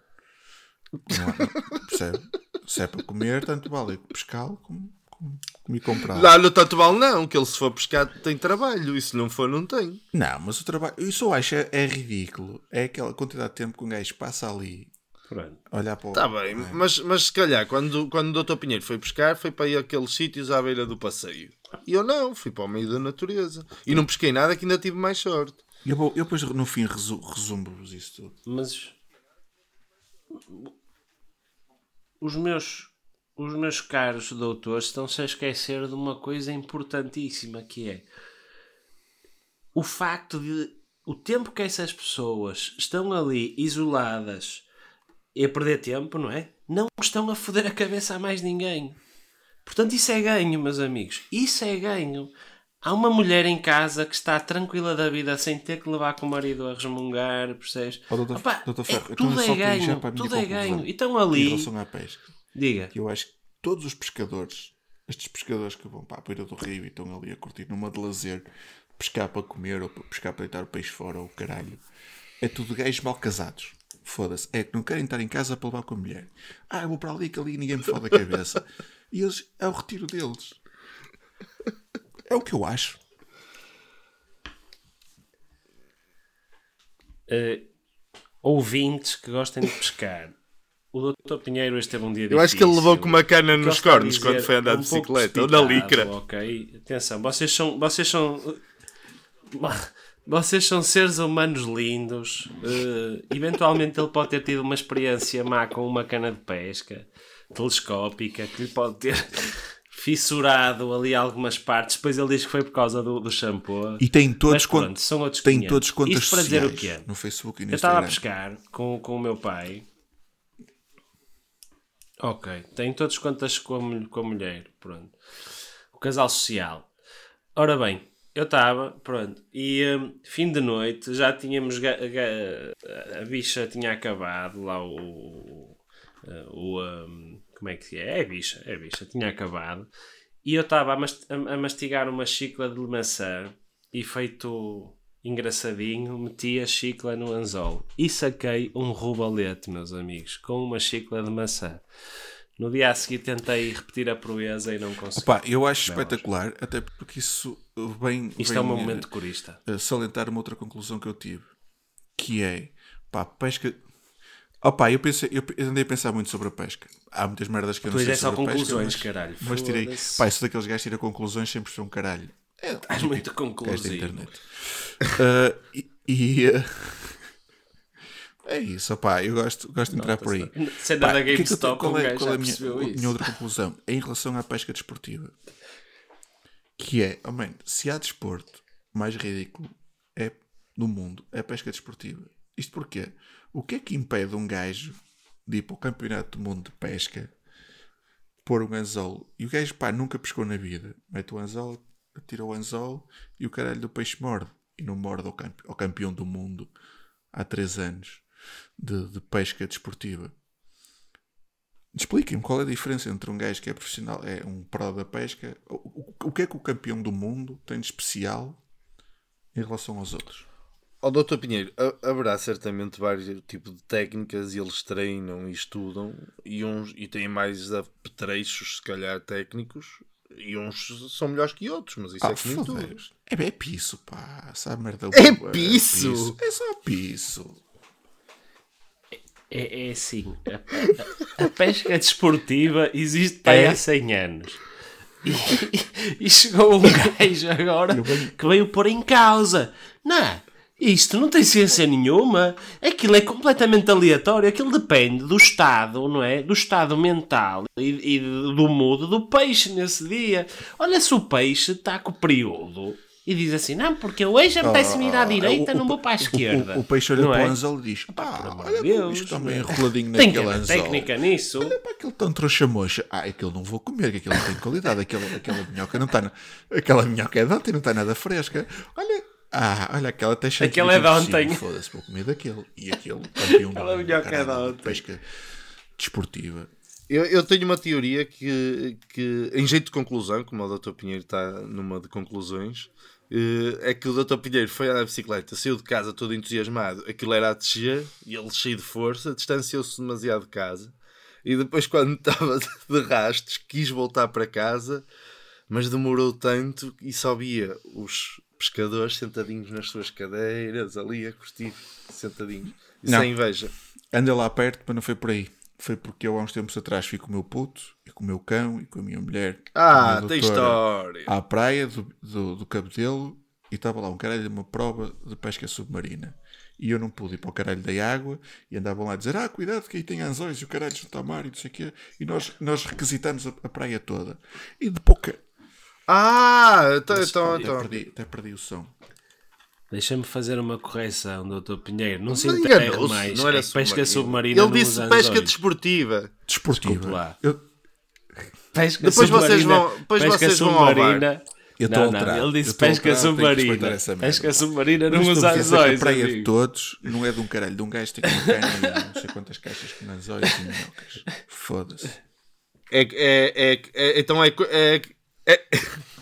Não há, percebe? Se é para comer, tanto vale pescá-lo como, como, ir comprar. Lá no tanto vale não, que ele se for pescar tem trabalho, e se não for não tem. Não, mas o trabalho. Isso eu acho é, é ridículo. É aquela quantidade de tempo que um gajo passa ali Pronto. a olhar para o. Está Tá bem, mas, mas se calhar quando, quando o Dr. Pinheiro foi pescar, foi para ir àqueles sítios à beira do passeio. E eu não, fui para o meio da natureza. E não pesquei nada que ainda tive mais sorte. Eu, vou, eu depois no fim resu- resumo-vos isso tudo. Mas os meus os meus caros doutores estão-se a esquecer de uma coisa importantíssima que é o facto de o tempo que essas pessoas estão ali isoladas e a perder tempo, não é? Não estão a foder a cabeça a mais ninguém. Portanto, isso é ganho, meus amigos. Isso é ganho. Há uma mulher em casa que está tranquila da vida sem ter que levar com o marido a resmungar, percebes? Ó, doutor- Opa, doutor é- Ferro, então tudo é ganho, tudo é ganho. Então Em ali, diga, que eu acho que todos os pescadores, estes pescadores que vão para a beira do rio e estão ali a curtir numa de lazer, pescar para comer ou pescar para deitar o peixe fora ou o caralho, é tudo gajos mal casados. Foda-se. É que não querem estar em casa para levar com a mulher. Ah, eu vou para ali que ali ninguém me fode a cabeça. E eles, é o retiro deles. É o que eu acho. eh, ouvintes que gostem de pescar. O doutor Pinheiro este teve um dia Eu acho que ele difícil. levou com uma cana nos cornos dizer quando foi andar um de bicicleta ou na licra. Ok, atenção, vocês são, vocês são, (laughs) vocês são seres humanos lindos. eh, eventualmente ele pode ter tido uma experiência má com uma cana de pesca telescópica que lhe pode ter (laughs) fissurado ali algumas partes. Depois ele diz que foi por causa do, do shampoo. E têm todos, pronto, são outros 500. todos contas Isto para dizer o sociais quê? no Facebook e no Eu estava a Instagram. pescar com, com o meu pai. Ok. Tem todos contas com a, com a mulher. Pronto. O casal social. Ora bem, eu estava, pronto. E hum, fim de noite já tínhamos. a bicha tinha acabado lá o. o hum, como é que é? É a bicha, é bicha. Tinha acabado. E eu estava a, a- mastigar uma chicla de maçã e feito engraçadinho, meti a chicla no anzol e saquei um rubalete, meus amigos, com uma chicla de maçã. No dia a seguir tentei repetir a proeza e não consegui. Opa, eu acho espetacular, até porque isso vem, Isto vem é um eh, momento corista. a salientar uma outra conclusão que eu tive, que é, pá, pesca... Opa, eu, pensei, eu andei a pensar muito sobre a pesca. Há muitas merdas que eu não Pois sei é só sobre a pesca, conclusões, mas- caralho. Mas tirei, pá, sou daqueles gajos tira conclusões sempre são um caralho. É, Estás muito conclusivo. internet. Ah, e... e, ah, (laughs) É isso, opá, eu gosto, gosto de entrar por aí. Cena da é GameStop, qual um é, qual é a minha, a minha outra conclusão? É em relação à pesca desportiva. Que é, oh man, se há desporto mais ridículo é, do mundo, é a pesca desportiva. Isto porquê? O que é que impede um gajo de ir para o campeonato do mundo de pesca, pôr um anzol, e o gajo, pá, nunca pescou na vida, mete o anzol, tira o anzol, e o caralho do peixe morde. E não morde ao, campe- ao campeão do mundo há três anos de, de pesca desportiva. Expliquem-me qual é a diferença entre um gajo que é profissional, é um pró da pesca, o, o- o que é que o campeão do mundo tem de especial em relação aos outros? Ó Doutor Pinheiro, ha- haverá certamente vários tipos de técnicas e eles treinam e estudam e uns e têm mais apetrechos, se calhar, técnicos e uns são melhores que outros, mas isso Ah, é que nem tudo. É, é piso, pá. Essa merda É boa, piso? É só piso. É, é assim, a, a- a pesca desportiva existe É? há 100 anos. E, e chegou um (laughs) gajo agora que veio pôr em causa. Não, Isto não tem ciência nenhuma. Aquilo é completamente aleatório. Aquilo depende do estado, não é? Do estado mental e, e do modo do peixe nesse dia. Olha, se o peixe está com o período e diz assim: Não, porque hoje apetece-me ir à direita, Ah, o- não vou para a o- esquerda. O, o peixe olha Não para é? o anzol e diz: Pá, amor olha de Deus, isto é? enroladinho Tem que naquele anzol. técnica nisso. Olha para aquele tão trouxa mocha. Ah, aquele não vou comer, que aquele não tem qualidade. Aquela, aquela minhoca não está. Aquela minhoca é de ontem, não está nada fresca. Olha. Ah, olha, aquela até cheia Aquela é de ontem. Foda-se, vou comer daquele. E aquele campeão (laughs) Aquela do minhoca é de caralho, ontem. pesca desportiva. Eu, eu tenho uma teoria que, que, em jeito de conclusão, como o Dr. Pinheiro está numa de conclusões, eh, é que o Dr. Pinheiro foi de bicicleta, saiu de casa todo entusiasmado, aquilo era a descer, e ele cheio de força, distanciou-se demasiado de casa, e depois, quando (laughs) estava de rastos, quis voltar para casa, mas demorou tanto e só via os pescadores sentadinhos nas suas cadeiras, ali a curtir, sentadinhos, e Não. sem inveja. Anda lá perto, mas não foi por aí. Foi porque eu há uns tempos atrás fui com o meu puto, e com o meu cão, e com a minha mulher. Ah, minha tem história. À praia do, do, do Cabedelo e estava lá um caralho de uma prova de pesca submarina. E eu não pude ir para o caralho da água e andavam lá a dizer: Ah, cuidado que aí tem anzóis e o caralho ao mar e não sei o quê. E nós, nós requisitamos a, a praia toda. E de pouca. Ah, então, então, até, então. perdi, até perdi o som. Deixa-me fazer uma correção, Dr. Pinheiro. Não se Não enterre mais. não era É pesca submarina. Ele não disse usa pesca anzóis. desportiva. Desportiva. Desculpe lá. Eu Pesca Depois vocês submarina- vão- depois pesca vocês vão ao submarina. Eu tô não, alterado. ele Eu disse pesca alterado, submarina. Pesca submarina não usa estou anzóis. A praia de todos não é de um caralho, de um gajo que tem uma cana não sei quantas caixas com anzóis e minhocas. Foda-se. É, é, é, é- então é, é,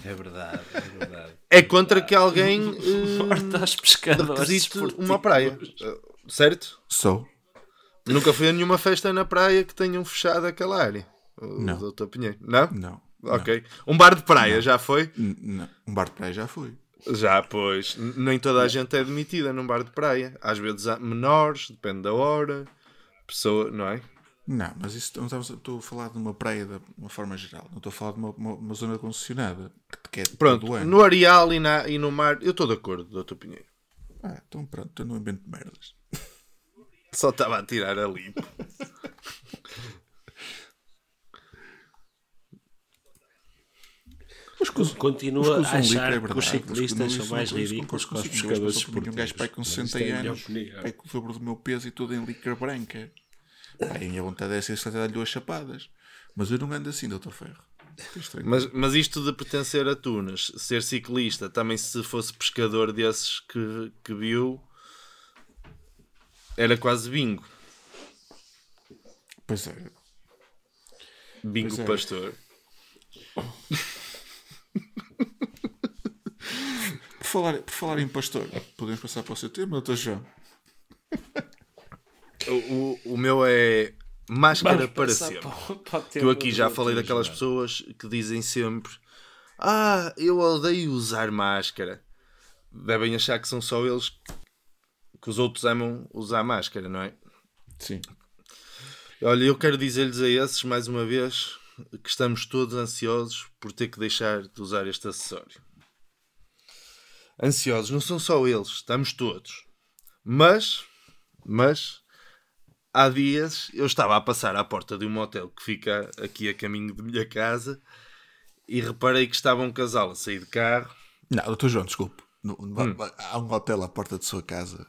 é, verdade, é verdade. é contra que alguém (laughs) eh, Morta aos pescadores. uma praia. Eh, Certo? Sou. Nunca fui a nenhuma festa na praia que tenham fechado aquela área. O Não. Dr. Pinheiro. Não? Não. Ok. Um bar de praia já foi? Não. Um bar de praia já fui. Já, pois. Nem toda a gente é admitida num bar de praia. Às vezes há menores, depende da hora. Pessoa, não é? Não, mas isso não estamos, estou a falar de uma praia de uma forma geral. Não estou a falar de uma, uma, uma zona concessionada. Que, que é de Pronto, no areal e, na, e no mar, eu estou de acordo, Dr. Pinheiro. Ah, então pronto, eu não invento merdas. Só estava a tirar a limpo. Os que usam- Continua os que a achar litro é que os verdade. ciclistas Os que são mais ridículos que os pescadores sou Um gajo pai com esportivos. 60 Mas isto é a minha anos, pai com o dobro do meu peso e tudo em licra branca. Pá, a minha vontade é ser só dar-lhe duas chapadas. Mas eu não ando assim, doutor Ferro. Estranho. Mas, mas isto de pertencer a Tunas, ser ciclista, também se fosse pescador desses que, que viu, era quase bingo. Pois é. Bingo Pois é. pastor. Por falar, por falar em pastor, podemos passar para o seu tema, doutor João? (laughs) O, o, meu é máscara para sempre. para eu aqui já falei daquelas João. pessoas que dizem sempre: Ah, eu odeio usar máscara. Devem achar que são só eles que os outros amam usar máscara, não é? Sim. Olha, eu quero dizer-lhes a esses, mais uma vez, que estamos todos ansiosos por ter que deixar de usar este acessório. Ansiosos, não são só eles, estamos todos. Mas, mas, há dias eu estava a passar à porta de um motel que fica aqui a caminho de minha casa e reparei que estava um casal a sair de carro, Não, doutor João, desculpe. No- no- Hum. Há um hotel à porta de sua casa.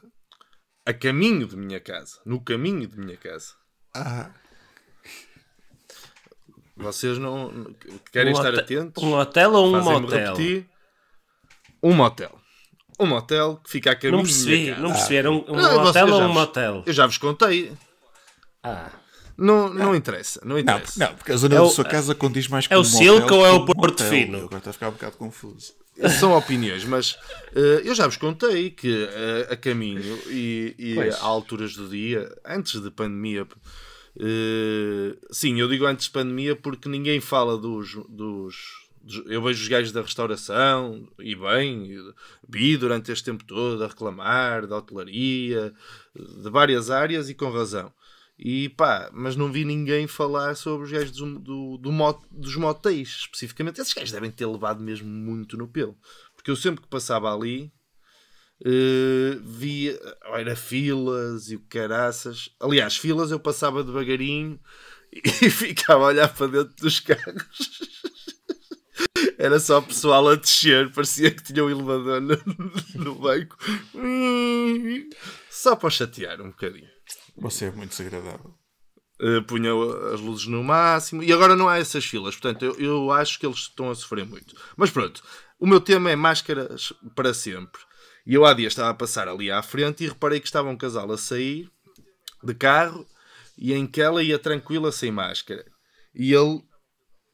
a caminho de minha casa, no caminho de minha casa. Ah, Vocês não querem Um estar atentos? Um hotel ou um motel? repetir. Um motel. Um motel que fica a caminho Não de percebi, minha casa. não percebi. Era um, um Não, você hotel ou um motel? Eu já vos contei. Ah, Não, não interessa, não não, interessa. não, porque a zona É da sua casa condiz mais com é o um Silco ou é o um Porto motel. Fino? Eu Agora está a ficar um bocado confuso. (laughs) São opiniões, mas eh, eu já vos contei que eh, a caminho e, e a alturas do dia, antes de pandemia, eh, sim, eu digo antes de pandemia porque ninguém fala dos, dos, dos- Eu vejo os gajos da restauração, e bem, e vi durante este tempo todo a reclamar da hotelaria, de várias áreas e com razão. E pá, mas não vi ninguém falar sobre os gajos do, do, do mot- dos motéis, especificamente. Esses gajos devem ter levado mesmo muito no pelo. Porque eu sempre que passava ali, eh, via, era filas e o caraças. Aliás, filas eu passava devagarinho (laughs) e ficava a olhar para dentro dos carros. (laughs) Era só pessoal a descer, parecia que tinha um elevador no, no banco. (laughs) Só para chatear um bocadinho. Você é muito desagradável. Uh, punha as luzes no máximo e agora não há essas filas, portanto eu, eu acho que eles estão a sofrer muito. Mas pronto, o meu tema é máscaras para sempre. E eu há dias estava a passar ali à frente e reparei que estava um casal a sair de carro e em que ela ia tranquila sem máscara e ele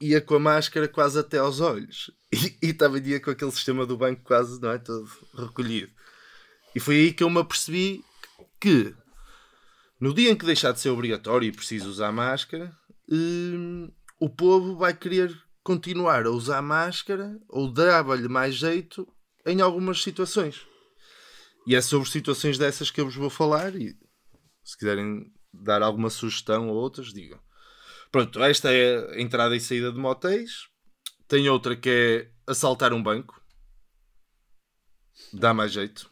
ia com a máscara quase até aos olhos (laughs) e, e estava dia com aquele sistema do banco quase não é, todo recolhido. E foi aí que eu me apercebi que no dia em que deixar de ser obrigatório e preciso usar máscara, hum, o povo vai querer continuar a usar máscara ou dava-lhe mais jeito em algumas situações. E é sobre situações dessas que eu vos vou falar e se quiserem dar alguma sugestão ou outras, digam. Pronto, esta é a entrada e saída de motéis. Tem outra que é assaltar um banco. Dá mais jeito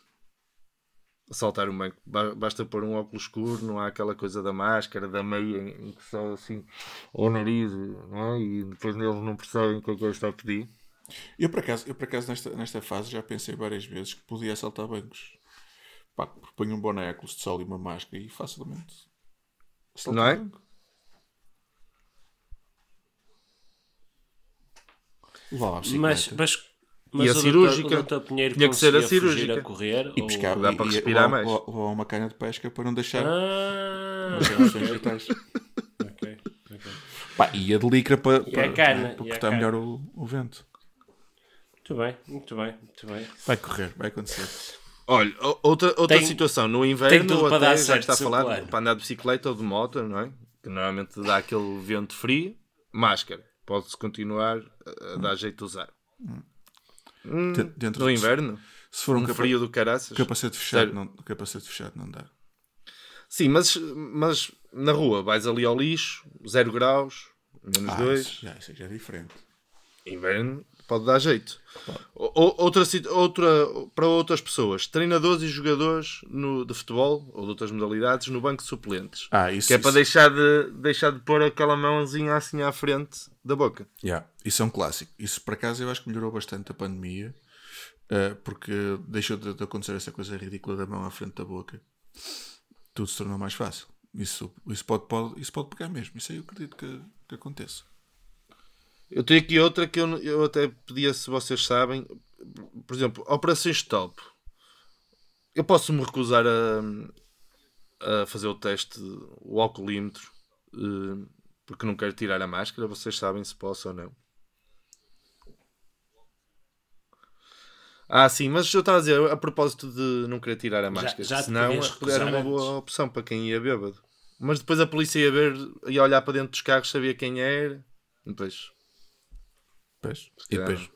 assaltar um banco. Ba- Basta pôr um óculos escuro, não há aquela coisa da máscara, da meia, em que só assim o nariz, não é? E depois eles não percebem o que é que ele está a pedir. Eu, por acaso, eu, por acaso nesta, nesta fase, já pensei várias vezes que podia assaltar bancos. Pá, ponho um boné, óculos de sol e uma máscara e facilmente. assalto Não é? banco. Lá, bicicleta. Mas, mas, mas a o doutor- cirúrgica? o doutor Pinheiro Tinha que ser a cirúrgica. a correr E ou- pescar, Dá e- para e- respirar ou- mais. Ou, ou uma cana de pesca para não deixar Ah, opções vitais. ok, ok. Pá, e a de licra para, E a para, cana, para e a cortar cana. melhor o, o vento. Muito bem, muito bem, muito bem. Vai correr, vai acontecer. Olha, outra, outra Tem- situação, no tem inverno, tudo ou para até, dar já está a falar, plano. para andar de bicicleta ou de moto, não é? Que normalmente dá aquele vento frio, máscara. Pode-se continuar a, a dar jeito de usar. Hum, De- dentro no de- inverno, Se for um um capa- frio do caraças. capacete fechado, Sério. não, capacete fechado não dá. Sim, mas, mas na rua vais ali ao lixo, 0 graus, menos Ah, 2. isso, já, isso já é diferente. Inverno pode dar jeito. O- Outra, outra, para outras pessoas, treinadores e jogadores no, de futebol ou de outras modalidades no banco de suplentes. Ah, isso, que é para deixar de, deixar de pôr aquela mãozinha assim à frente da boca. Yeah, isso é um clássico. Isso, por acaso, eu acho que melhorou bastante a pandemia, eh, porque deixou de, de acontecer essa coisa ridícula da mão à frente da boca. Tudo se tornou mais fácil. Isso, isso, pode, pode, isso pode pegar mesmo. Isso aí eu acredito que, que aconteça. Eu tenho aqui outra que eu, eu até pedia se vocês sabem. Por exemplo, operações stop. Eu posso me recusar a, a fazer o teste, o alcoolímetro, eh, porque não quero tirar a máscara. Vocês sabem se posso ou não. Ah, sim, mas eu estava a dizer a propósito de não querer tirar a máscara. já te Senão era uma boa opção para quem ia bêbado. Mas depois a polícia ia ver, ia olhar para dentro dos carros, sabia quem era. Depois Pois. E depois,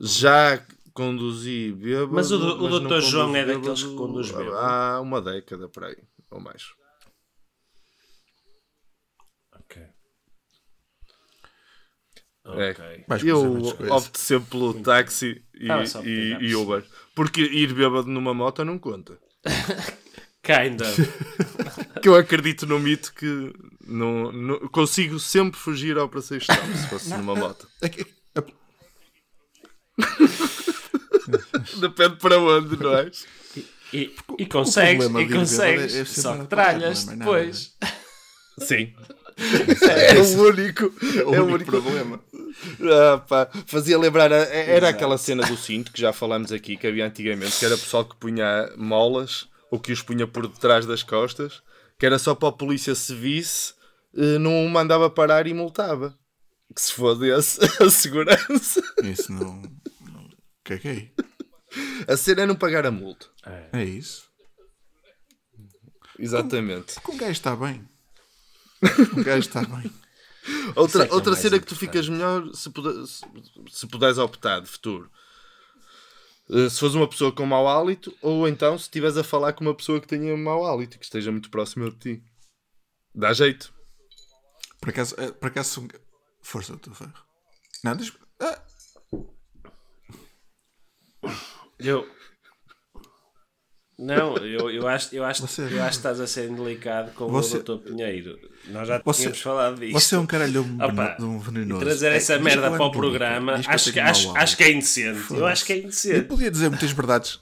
Já conduzi bêbado. Mas o do- o Dr. João é daqueles que conduz bêbado? Há uma década por aí, ou mais. Ok. É. Eu opto sempre pelo táxi e, Ah, e- e Uber. Porque ir bêbado numa moto não conta. (laughs) Kind of. (laughs) Que eu acredito no mito que não, não- consigo sempre fugir ao operações stop se fosse numa moto. (laughs) É é- Depende para onde, não é? E, e consegues, e de ir consegues. é Só que tralhas é nada, depois. Sim. É o único, é o único problema. Ah, pá, fazia lembrar, era aquela cena do cinto que já falámos aqui, que havia antigamente, que era pessoal que punha molas ou que os punha por detrás das costas, que era só para a polícia se visse, eh, não mandava parar e multava. Que se fodesse (laughs) a segurança. Isso não. não caguei. A cena é não pagar a multa. É isso. Exatamente. Com o gajo está bem. O gajo está bem. (laughs) Outra, é que é outra mais cena que tu ficas melhor se, puder, se, se puderes optar de futuro. Eh, Se fores uma pessoa com mau hálito, ou então se estiveres a falar com uma pessoa que tenha mau hálito, que esteja muito próxima de ti. Dá jeito. Por acaso, eh, por acaso um Força teu ferro. Não, deixa. Ah. Eu. Não, eu, eu, acho, eu, acho, Você- eu acho que estás a ser indelicado com Você- o Dr. Pinheiro. Nós já Você- tínhamos falado disso. Você é um caralho de um, Opa, um venenoso. trazer É, essa diz merda eu para o programa, eu acho que, acho, acho que é indecente. Eu acho que é Eu indecente. podia dizer muitas verdades.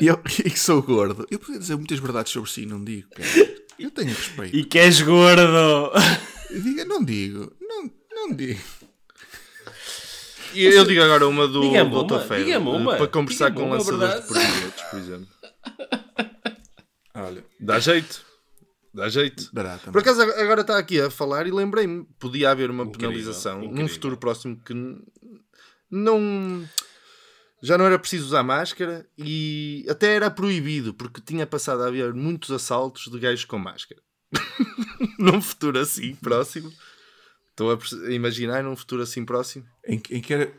E eu, (laughs) e que sou gordo. Eu podia dizer muitas verdades sobre si e não digo. cara. Eu tenho respeito. E que és gordo. Eu digo, não digo. Não, não digo. E eu digo agora uma do diga-me uma, Para conversar com lançadores de projetos, por exemplo. (laughs) Olha, Dá jeito. Dá jeito. dará. Por acaso agora está aqui a falar e lembrei-me, podia haver uma Incrível, penalização num incrível. futuro próximo que não já não era preciso usar máscara e até era proibido porque tinha passado a haver muitos assaltos de gajos com máscara. (laughs) num futuro assim próximo. Estou a imaginar num futuro assim próximo. Em, que- em que era.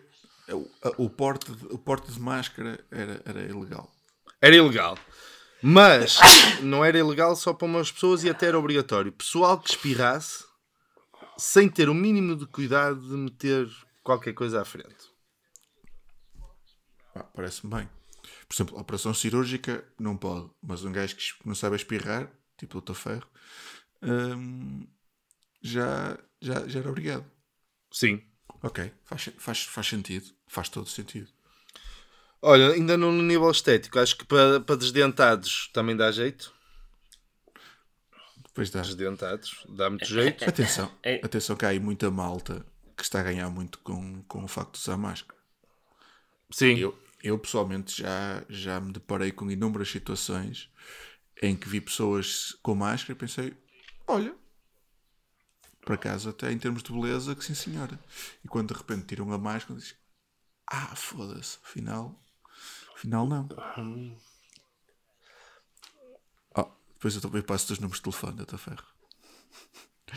O, o porte, de- o porte de máscara era, era ilegal. Era ilegal. Mas (coughs) não era ilegal só para umas pessoas e até era obrigatório. Pessoal que espirrasse sem ter o mínimo de cuidado de meter qualquer coisa à frente. Pá, Parece-me bem. Por exemplo, operação cirúrgica não pode, mas um gajo que não sabe espirrar, tipo o Dr. Ferro, hum, já, já, já era obrigado. Sim. Ok, faz, faz, faz sentido. Faz todo sentido. Olha, ainda no nível estético, acho que para, para desdentados também dá jeito. Depois dá. Desdentados, dá muito jeito. (laughs) Atenção, É- atenção que há aí muita malta que está a ganhar muito com, com o facto de usar máscara. Sim. Eu, eu pessoalmente já, já me deparei com inúmeras situações em que vi pessoas com máscara e pensei, olha, por acaso até em termos de beleza, que sim senhora. E quando de repente tiram a máscara, dizem, ah, foda-se, afinal, afinal não. Oh, depois eu também passo os números de telefone da ferro.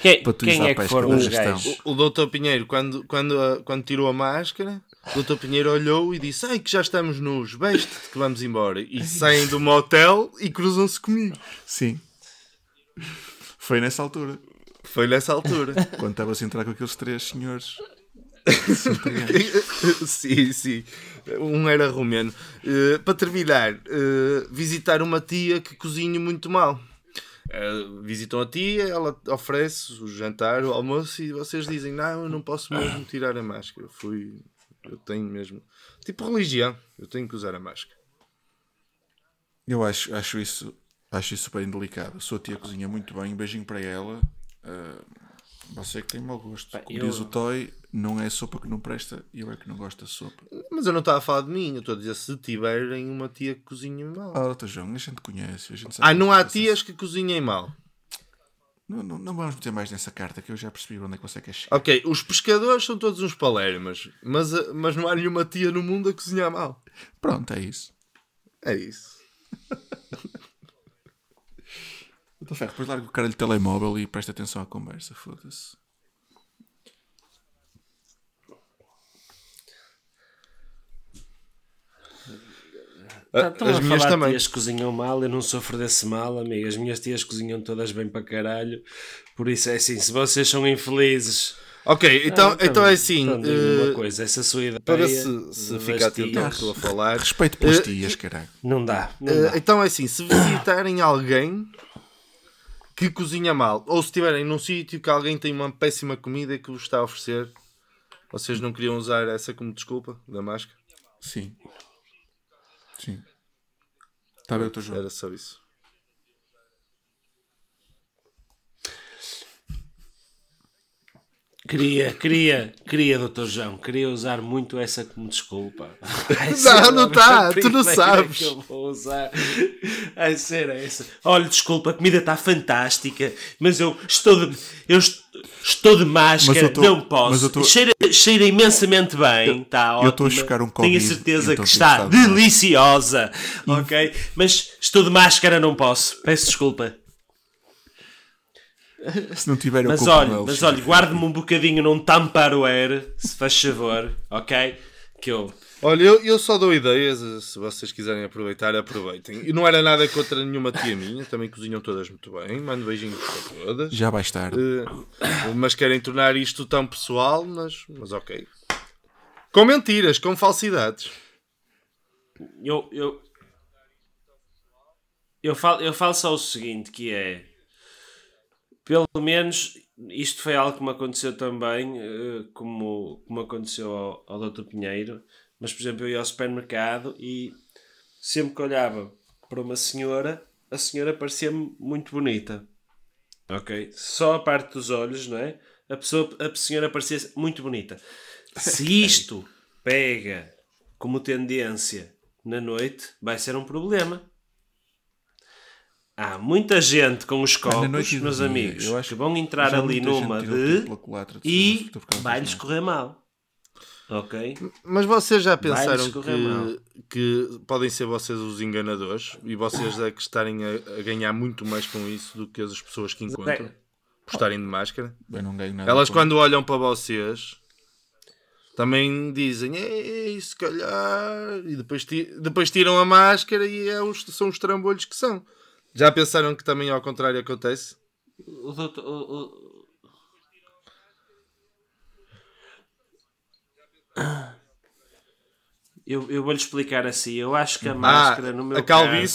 Quem, quem é para que foram os gestão. gajos? O Dr. Pinheiro, quando, quando, quando tirou a máscara, Dr. Pinheiro olhou e disse: Ai, que já estamos nus, beste que vamos embora. E saem do motel e cruzam-se comigo. Sim. Foi nessa altura, Foi nessa altura. (laughs) quando estava a entrar com aqueles três senhores. (laughs) sim, sim. Um era romeno. Eh, para terminar, eh, visitar uma tia que cozinha muito mal. Eh, visitam a tia, ela oferece o jantar, o almoço e vocês dizem: Não, eu não posso mesmo tirar a máscara. Fui. Eu tenho mesmo. Tipo religião, eu tenho que usar a máscara. Eu acho, acho isso acho isso bem delicado. A sua tia cozinha muito bem, um beijinho para ela. Ah, você que tem mau gosto. Como eu- diz o Toy, não é sopa que não presta e eu é que não gosto da sopa. Mas eu não estava a falar de mim, eu estou a dizer se tiverem uma tia que cozinha mal. Ah, João, a gente conhece. A gente sabe Ah, não há você- tias que cozinhem mal. Não, não, não vamos meter mais nessa carta que eu já percebi onde é que você quer chegar. Ok, os pescadores são todos uns palermas, mas, a- mas não há nenhuma tia no mundo a cozinhar mal. Pronto, é isso. É isso. Doutor (laughs) Ferro, depois larga o cara de telemóvel e presta atenção à conversa. Foda-se. Tá- Estão As a minhas falar também. tias cozinham mal, eu não sofro desse mal, amigo. As minhas tias cozinham todas bem para caralho. Por isso é assim, se vocês são infelizes. Ok, então, Ah, então é assim. então digo uma eh, coisa, essa sua ideia. para se, se ficar atento ao que estou a falar. Respeito pelas Eh, tias, caralho. Não dá, não eh, dá. então é assim: se visitarem alguém que cozinha mal, ou se estiverem num sítio que alguém tem uma péssima comida que vos está a oferecer, vocês não queriam usar essa como desculpa da máscara? Sim. Sim. Está bem, doutor João. Era só isso. Queria, queria, queria, doutor João, queria usar muito essa como desculpa. Ai, Não, não a tá, tu não sabes. Que eu vou usar. Ai, ser essa. Olha, desculpa, a comida está fantástica, mas eu estou de, eu est- estou de máscara, Mas eu tô- não mas posso. eu tô- cheira, cheira imensamente bem, está ótimo. eu estou a chocar um Tenho a Covid, certeza então que tenho está de deliciosa, ok? Mas estou de máscara, não posso. Peço desculpa. Se não tiver Mas olha, eles, mas olha, guarde-me um bocadinho num Tupperware, se faz favor, ok? Que eu. Olha, eu, eu só dou ideias, se vocês quiserem aproveitar, aproveitem. E não era nada contra nenhuma tia minha, também cozinham todas muito bem, mando beijinhos para todas. Já vais tarde. Eh, mas querem tornar isto tão pessoal, mas, mas ok. Com mentiras, com falsidades. eu, eu, eu, falo, eu falo só o seguinte, que é pelo menos isto foi algo que me aconteceu também, eh, como, como aconteceu ao, ao Dr. Pinheiro, mas por exemplo eu ia ao supermercado e sempre que olhava para uma senhora, a senhora parecia-me muito bonita. Ok? Só a parte dos olhos, não é? A, pessoa, a senhora parecia muito bonita. Se (laughs) isto pega como tendência na noite, vai ser um problema. Há muita gente com os copos, meus dia, amigos, eu acho que vão entrar ali numa de e vai-lhes é? correr mal. Ok? Mas vocês já pensaram que, que podem ser vocês os enganadores e vocês é que estarem a, a ganhar muito mais com isso do que as pessoas que encontram Zé, por estarem de máscara? Eu não ganho nada. Elas com- quando olham para vocês também dizem Ei, se calhar e depois, ti- depois tiram a máscara e é os, são os trambolhos que são. Já pensaram que também ao contrário acontece? o doutor- o- o- (coughs) Eu, eu vou-lhe explicar assim. Eu acho que a máscara, no meu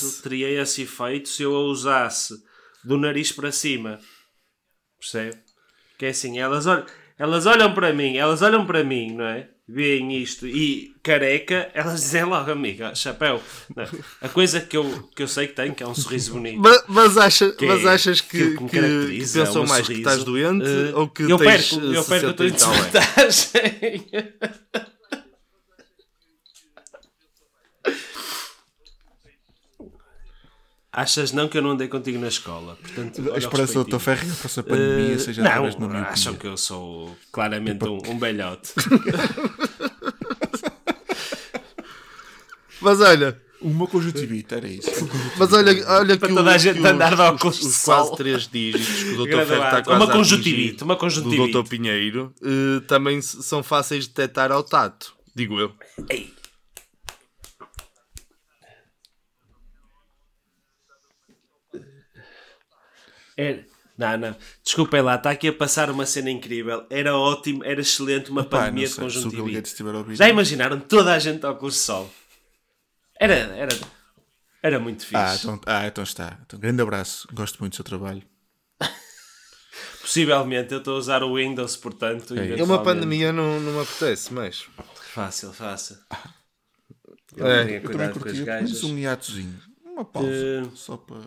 caso, teria esse efeito se eu a usasse do nariz para cima. Percebe? Que é assim, elas olham, elas olham para mim, elas olham para mim, não é? Veem isto e careca, elas dizem logo, amiga, chapéu. Não, a coisa que eu, que eu sei que tem, que é um sorriso bonito. Mas, mas, acha- que mas é achas que, me que- que caracteriza, pensam meu mais que sorriso. estás doente Eh, ou que eu tens perco, eu 60 perco a tua e (laughs) Achas não que eu não andei contigo na escola? Portanto, A esperança do respeitinho. Ferro é que essa pandemia Eh, seja não, através da miopia. acham que eu sou claramente um, um belhote. (laughs) Mas olha, Uma conjuntivite, era isso. (laughs) mas olha, olha Para que, toda a o- gente que andar os, de óculos os, de os quase três dígitos que o Dr. Ferro está quase Uma a conjuntivite, uma conjuntivite. do Dr. Pinheiro eh, também são fáceis de detectar ao tato, digo eu. Ei. É- Não, não. Desculpem lá, está aqui a passar uma cena incrível. Era ótimo, era excelente uma Pá, pandemia de sei, Gates conjuntivite. Já imaginaram toda a gente ao curso de sol? Era, era, era muito fixe. Ah então, ah, então está. Então, grande abraço. Gosto muito do seu trabalho. (laughs) Possivelmente eu estou a usar o Windows, portanto. É. É uma pandemia não, não me apetece mais. Fácil, fácil. É. tenha Eu também com as curtia gajas. mas um hiatozinho. Uma pausa. Eh, Só para,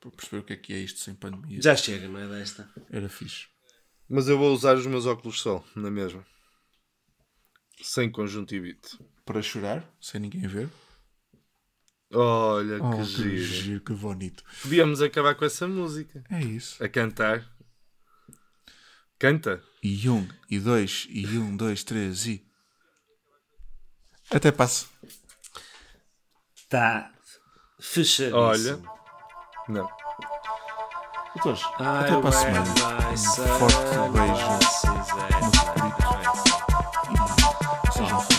para perceber o que é que é isto sem pandemia. Já chega, não é desta? Era fixe. Mas eu vou usar os meus óculos de sol, na mesma. Sem conjuntivite. Para chorar, sem ninguém ver. Olha Oh, que que giro. giro, que bonito. Podíamos acabar com essa música. É isso. A cantar. Canta. E um, e dois, e um, dois, três, e. Até passo. Está fechadíssimo. Olha. Não. Então, Doutores, até para a semana. Um forte beijo. Sejam felizes.